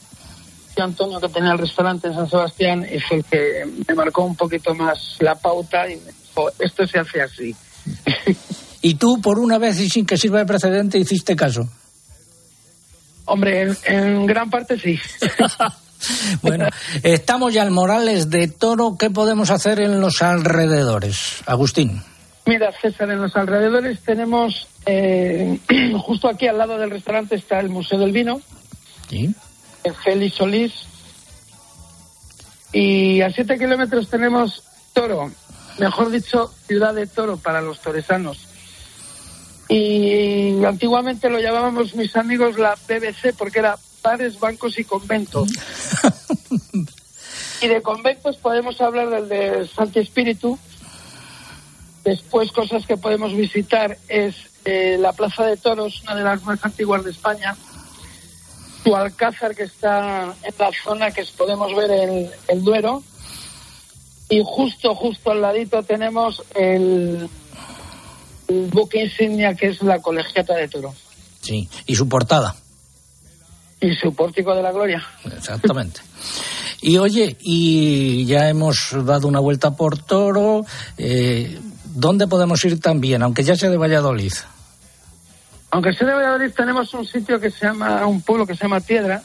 Antonio, que tenía el restaurante en San Sebastián, y fue el que me marcó un poquito más la pauta y me dijo, esto se hace así. [LAUGHS] y tú, por una vez y sin que sirva de precedente, hiciste caso. Hombre, en, gran parte sí. [LAUGHS] bueno, estamos ya en Morales de Toro. ¿Qué podemos hacer en los alrededores? Agustín. Mira, César, en los alrededores tenemos, eh, [CLEARS THROAT] justo aquí al lado del restaurante está el Museo del Vino. Sí. Félix Solís. Y a siete kilómetros tenemos Toro, mejor dicho, Ciudad de Toro para los toresanos. Y antiguamente lo llamábamos mis amigos la BBC porque era bares, bancos y conventos. [LAUGHS] y de conventos podemos hablar del de Santi Espíritu. Después cosas que podemos visitar es eh, la Plaza de Toros, una de las más antiguas de España. Su Alcázar que está en la zona que podemos ver el, el Duero. Y justo, justo al ladito tenemos el, buque insignia que es la Colegiata de Toro. Sí, y su portada. Y su pórtico de la gloria. Exactamente. Y oye, y ya hemos dado una vuelta por Toro. Eh, ¿Dónde podemos ir también, aunque ya sea de Valladolid? Aunque sea de Valladolid, tenemos un sitio que se llama, un pueblo que se llama Piedra,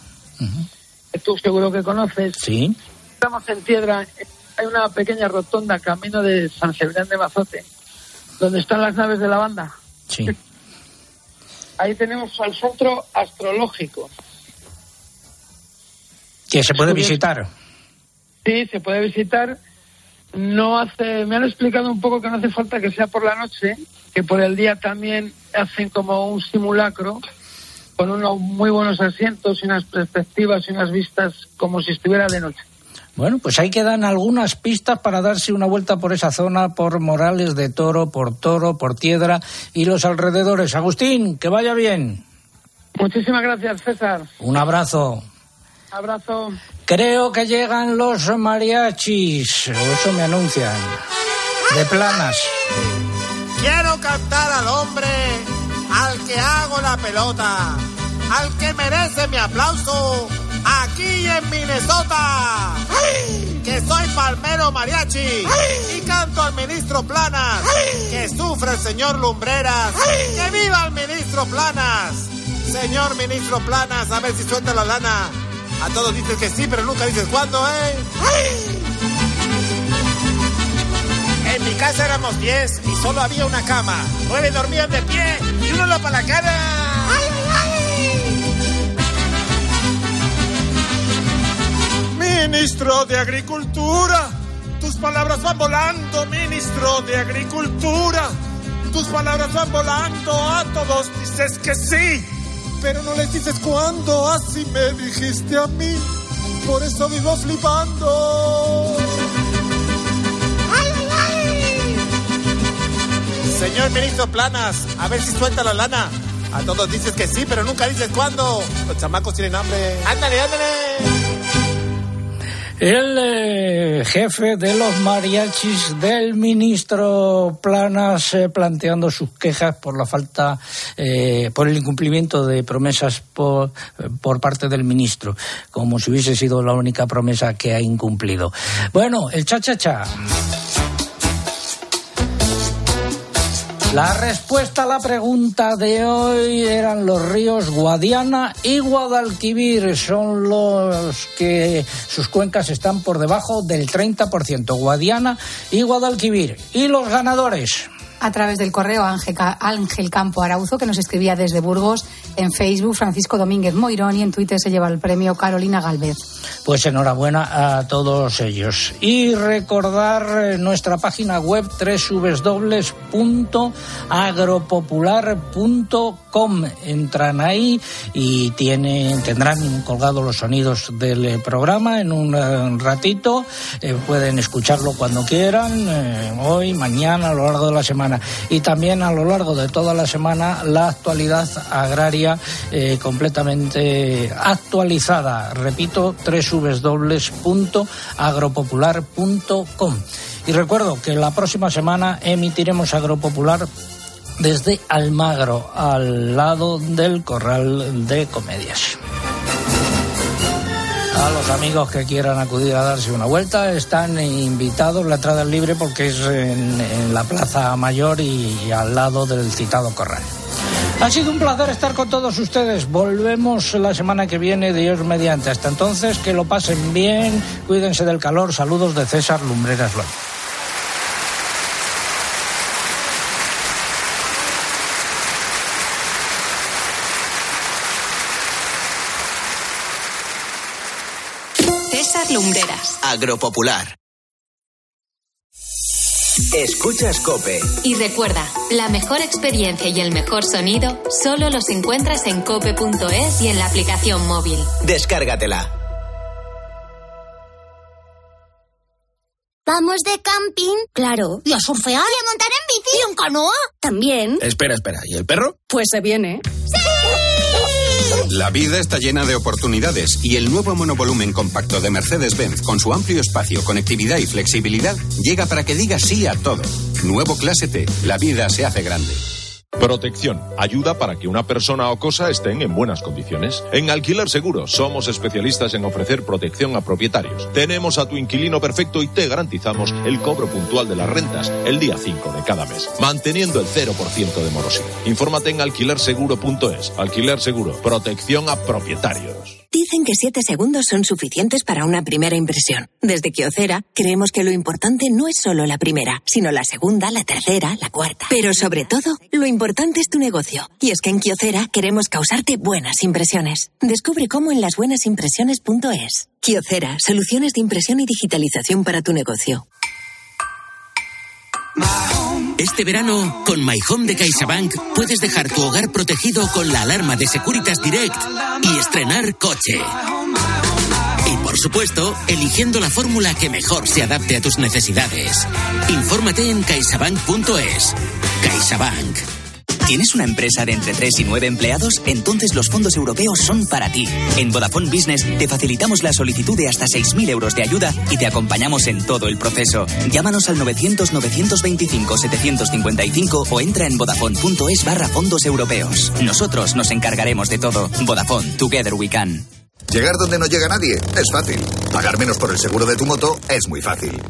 que tú seguro que conoces. Sí. Estamos en Piedra, hay una pequeña rotonda camino de San Sebastián de Mazote donde están las naves de la banda. Sí. [LAUGHS] Ahí tenemos al centro astrológico. Que se puede visitar. Sí, se puede visitar. No hace, me han explicado un poco que no hace falta que sea por la noche, que por el día también hacen como un simulacro con unos muy buenos asientos y unas perspectivas y unas vistas como si estuviera de noche. Bueno, pues ahí quedan algunas pistas para darse una vuelta por esa zona, por Morales de Toro, por Toro, por Tiedra y los alrededores. Agustín, que vaya bien. Muchísimas gracias, César. Un abrazo. Abrazo. Creo que llegan los mariachis, eso me anuncian, de planas. Quiero cantar al hombre al que hago la pelota, al que merece mi aplauso aquí en Minnesota. Que soy palmero mariachi y canto al ministro Planas. Que sufre el señor Lumbreras. Que viva el ministro Planas. Señor ministro Planas, a ver si suelta la lana. A todos dices que sí, pero nunca dices cuándo, ¿eh? En mi casa éramos 10 y solo había una cama. Nueve dormían de pie y uno lo para la cara. Ministro de Agricultura, tus palabras van volando, ministro de Agricultura. Tus palabras van volando, a todos dices que sí, pero no les dices cuándo, así me dijiste a mí. Por eso vivo flipando. Señor ministro Planas, a ver si suelta la lana. A todos dices que sí, pero nunca dices cuándo. Los chamacos tienen hambre. Ándale, ándale. El eh, jefe de los mariachis del ministro Planas planteando sus quejas por la falta, eh, por el incumplimiento de promesas por, por parte del ministro, como si hubiese sido la única promesa que ha incumplido. Bueno, el cha-cha-cha. La respuesta a la pregunta de hoy eran los ríos Guadiana y Guadalquivir. Son los que sus cuencas están por debajo del 30%. Guadiana y Guadalquivir. Y los ganadores a través del correo Ángel, Campo Arauzo, que nos escribía desde Burgos, en Facebook Francisco Domínguez Moirón y en Twitter se lleva el premio Carolina Galvez. Pues enhorabuena a todos ellos. Y recordar nuestra página web www.agropopular.com. Entran ahí y tienen, tendrán colgados los sonidos del programa en un ratito. Eh, pueden escucharlo cuando quieran, eh, hoy, mañana, a lo largo de la semana y también a lo largo de toda la semana la actualidad agraria eh, completamente actualizada. Repito, www.agropopular.com. Y recuerdo que la próxima semana emitiremos Agropopular desde Almagro, al lado del Corral de Comedias. A los amigos que quieran acudir a darse una vuelta están invitados. La entrada es libre porque es en, la Plaza Mayor y, al lado del citado corral. Ha sido un placer estar con todos ustedes. Volvemos la semana que viene, Dios mediante. Hasta entonces, que lo pasen bien, cuídense del calor. Saludos de César Lumbreras Loy. Lumbreras. Agropopular. Escuchas Cope. Y recuerda, la mejor experiencia y el mejor sonido solo los encuentras en cope.es y en la aplicación móvil. Descárgatela. ¿Vamos de camping? Claro. ¿Y a surfear? ¿Y a montar en bici? ¿Y en canoa? También. Espera, espera. ¿Y el perro? Pues se viene. ¡Sí! La vida está llena de oportunidades y el nuevo monovolumen compacto de Mercedes-Benz con su amplio espacio, conectividad y flexibilidad llega para que diga sí a todo. Nuevo Clase T, la vida se hace grande. Protección. Ayuda para que una persona o cosa estén en buenas condiciones. En Alquiler Seguro somos especialistas en ofrecer protección a propietarios. Tenemos a tu inquilino perfecto y te garantizamos el cobro puntual de las rentas el día 5 de cada mes, manteniendo el 0% de morosidad. Infórmate en alquilerseguro.es. Alquiler Seguro. Protección a propietarios. Dicen que 7 segundos son suficientes para una primera impresión. Desde Kiocera creemos que lo importante no es solo la primera, sino la segunda, la tercera, la cuarta. Pero sobre todo, lo importante es tu negocio. Y es que en Kiocera queremos causarte buenas impresiones. Descubre cómo en lasbuenasimpresiones.es. Kiocera, soluciones de impresión y digitalización para tu negocio. Este verano, con My Home de CaixaBank, puedes dejar tu hogar protegido con la alarma de Securitas Direct y estrenar coche. Y por supuesto, eligiendo la fórmula que mejor se adapte a tus necesidades. Infórmate en caixabank.es. CaixaBank. ¿Tienes una empresa de entre 3 y 9 empleados? Entonces los fondos europeos son para ti. En Vodafone Business te facilitamos la solicitud de hasta 6.000 euros de ayuda y te acompañamos en todo el proceso. Llámanos al 900-925-755 o entra en vodafone.es barra fondos europeos. Nosotros nos encargaremos de todo. Vodafone, Together We Can. Llegar donde no llega nadie es fácil. Pagar menos por el seguro de tu moto es muy fácil.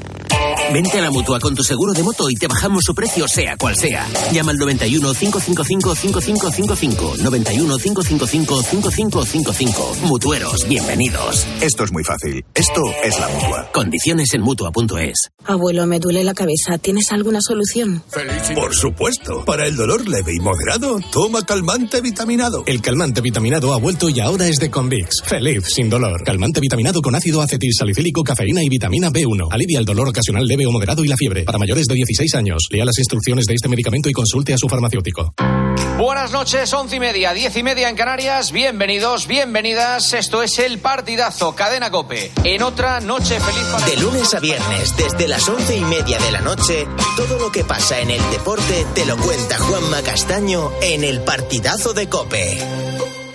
Vente a la mutua con tu seguro de moto y te bajamos su precio, sea cual sea. Llama al 91 555 5555. 91 555 5555. Mutueros, bienvenidos. Esto es muy fácil. Esto es la mutua. Condiciones en mutua.es. Abuelo, me duele la cabeza. ¿Tienes alguna solución? Por supuesto. Para el dolor leve y moderado, toma calmante vitaminado. El calmante vitaminado ha vuelto y ahora es de Convix. Feliz, sin dolor. Calmante vitaminado con ácido acetil salicílico, cafeína y vitamina B1. Alivia el dolor ocasional leve o moderado y la fiebre. Para mayores de 16 años, lea las instrucciones de este medicamento y consulte a su farmacéutico. Buenas noches, once y media, diez y media en Canarias. Bienvenidos, bienvenidas. Esto es el partidazo Cadena Cope. En otra noche feliz para De lunes a viernes, desde las once y media de la noche, todo lo que pasa en el deporte te lo cuenta Juanma Castaño en el partidazo de Cope.